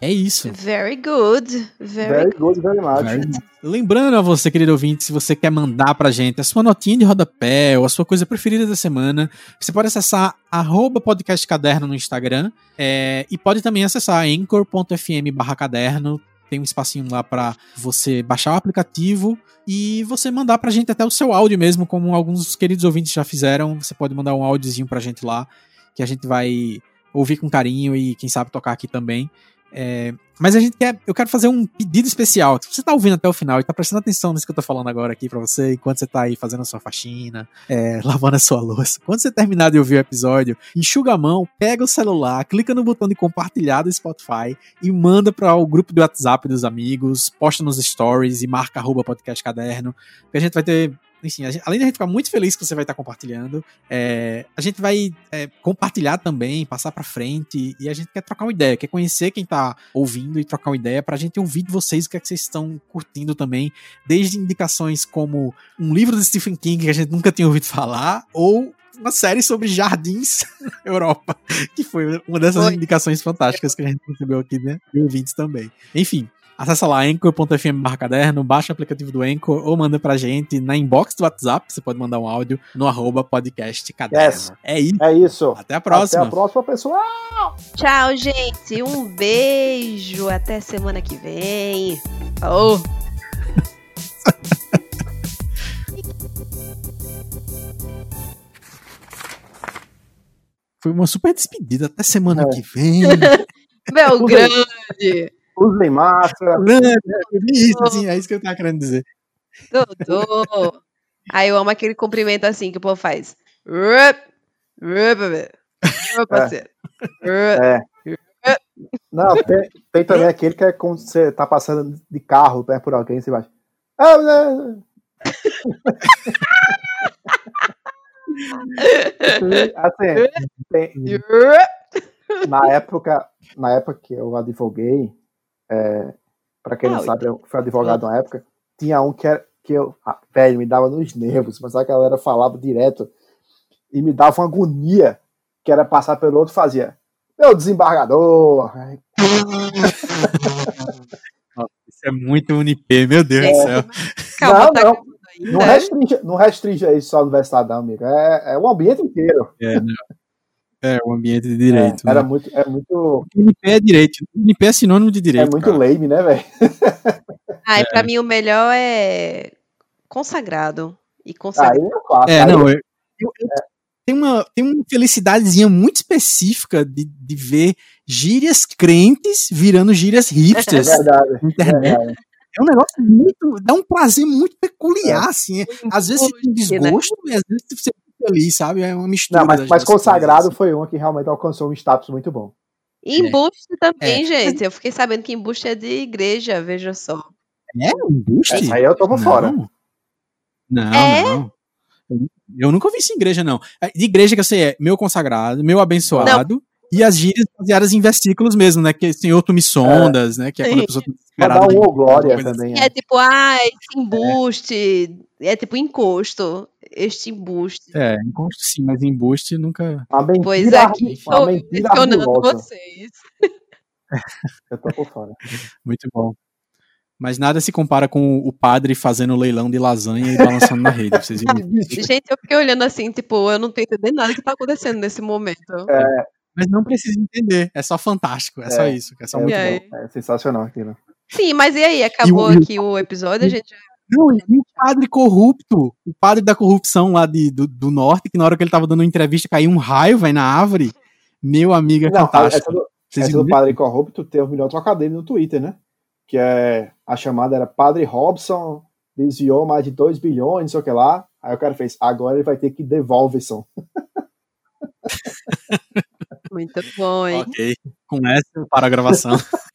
É isso. Very good. Very, Very good, very much. Very... Lembrando a você, querido ouvinte, se você quer mandar pra gente a sua notinha de rodapé ou a sua coisa preferida da semana, você pode acessar arroba podcastcaderno no Instagram é, e pode também acessar anchor.fm barra caderno. Tem um espacinho lá para você baixar o aplicativo e você mandar pra gente até o seu áudio mesmo, como alguns queridos ouvintes já fizeram. Você pode mandar um áudiozinho pra gente lá, que a gente vai ouvir com carinho e quem sabe tocar aqui também. É, mas a gente quer, eu quero fazer um pedido especial. Se você tá ouvindo até o final e tá prestando atenção nisso que eu tô falando agora aqui pra você, enquanto você tá aí fazendo a sua faxina, é, lavando a sua louça, quando você terminar de ouvir o episódio, enxuga a mão, pega o celular, clica no botão de compartilhar do Spotify e manda para o grupo do WhatsApp dos amigos, posta nos stories e marca arroba podcast caderno, que a gente vai ter enfim, gente, além de a gente ficar muito feliz que você vai estar compartilhando, é, a gente vai é, compartilhar também, passar para frente, e a gente quer trocar uma ideia, quer conhecer quem tá ouvindo e trocar uma ideia pra gente ouvir de vocês o que é que vocês estão curtindo também, desde indicações como um livro de Stephen King que a gente nunca tinha ouvido falar, ou uma série sobre jardins na Europa, que foi uma dessas Oi. indicações fantásticas que a gente recebeu aqui, né? E ouvintes também. Enfim, Acesse lá anchor.fm caderno, baixa o aplicativo do Anchor ou manda pra gente na inbox do WhatsApp, você pode mandar um áudio no arroba podcast caderno. Yes. É isso. É isso. Até a próxima. Até a próxima, pessoal. Tchau, gente. Um beijo. Até semana que vem. Oh. Foi uma super despedida. Até semana é. que vem. Meu Usem máscara. Isso, sim, é isso que eu tava querendo dizer. Dodô. Aí eu amo aquele cumprimento assim que o povo faz. Rup, rup, rup, parceiro. É. Não, tem, tem, também aquele que é como você tá passando de carro perto por alguém, você vai. Ah, assim, tem, na época, na época que eu advoguei, é, para quem ah, não sabe, eu fui advogado na época. Tinha um que, era, que eu, ah, velho, me dava nos nervos, mas a galera falava direto e me dava uma agonia que era passar pelo outro fazia. Meu desembargador. Isso é muito Unip, meu Deus É. do céu. Calma, Não, tá não. ainda. Não restringe, não restringe aí só a universidade, não, amigo. É, é o ambiente inteiro. É, não. É, o ambiente de direito. É, era né? muito, é muito, Unip é direito. Unip é sinônimo de é direito. muito cara. lame, né, velho? Ah, e pra mim o melhor é consagrado. E Aí consagrado. é fácil. É, Aí não, eu, eu- eu- tem, uma, tem uma felicidadezinha muito específica de, de ver gírias crentes virando gírias É hipsters verdade. É internet. verdade. É um negócio muito. dá um prazer muito peculiar, assim. Às vezes você tem né? desgosto e às vezes você feliz, sabe? É uma mistura. Não, mas, mas consagrado coisas, foi uma que realmente alcançou um status muito bom. E embuste também, É. gente. Eu fiquei sabendo que embuste é de igreja, veja só. assim. É embuste? Essa aí eu tô por Não. fora. Não, É? não. Eu nunca vi isso em igreja, não. É, De igreja que eu sei é meu consagrado, meu abençoado e as gírias baseadas em versículos mesmo, né? Que Senhor, tu me sondas, né? Que é quando a pessoa tá desesperada. um ou glória também. É É. tipo, ah, esse embuste. É tipo encosto. Este embuste. É, encosto sim, mas embuste nunca. Pois é, aqui estou ardilosa. vocês. Eu tô por fora. Muito bom. Mas nada se compara com o padre fazendo leilão de lasanha e balançando na rede. Vocês? Gente, eu fiquei olhando assim, tipo, eu não tô entendendo nada que tá acontecendo nesse momento. Mas não precisa entender. É só fantástico. É, só É, isso. É só É, muito bom. é sensacional aquilo. Sim, mas e aí? Acabou E o- aqui o episódio, a gente. Não, e o padre corrupto, o padre da corrupção lá de, do, do norte, que na hora que ele tava dando uma entrevista caiu um raio, vai na árvore. Meu amigo é Não, essa fantástico. do, Vocês essa do? Padre Corrupto tem o melhor trocadilho no Twitter, né? Que é a chamada era Padre Robson desviou mais de 2 bilhões, não sei o que lá. Aí o cara fez, agora ele vai ter que devolverson. Muito bom, hein? Ok. Com essa para a gravação.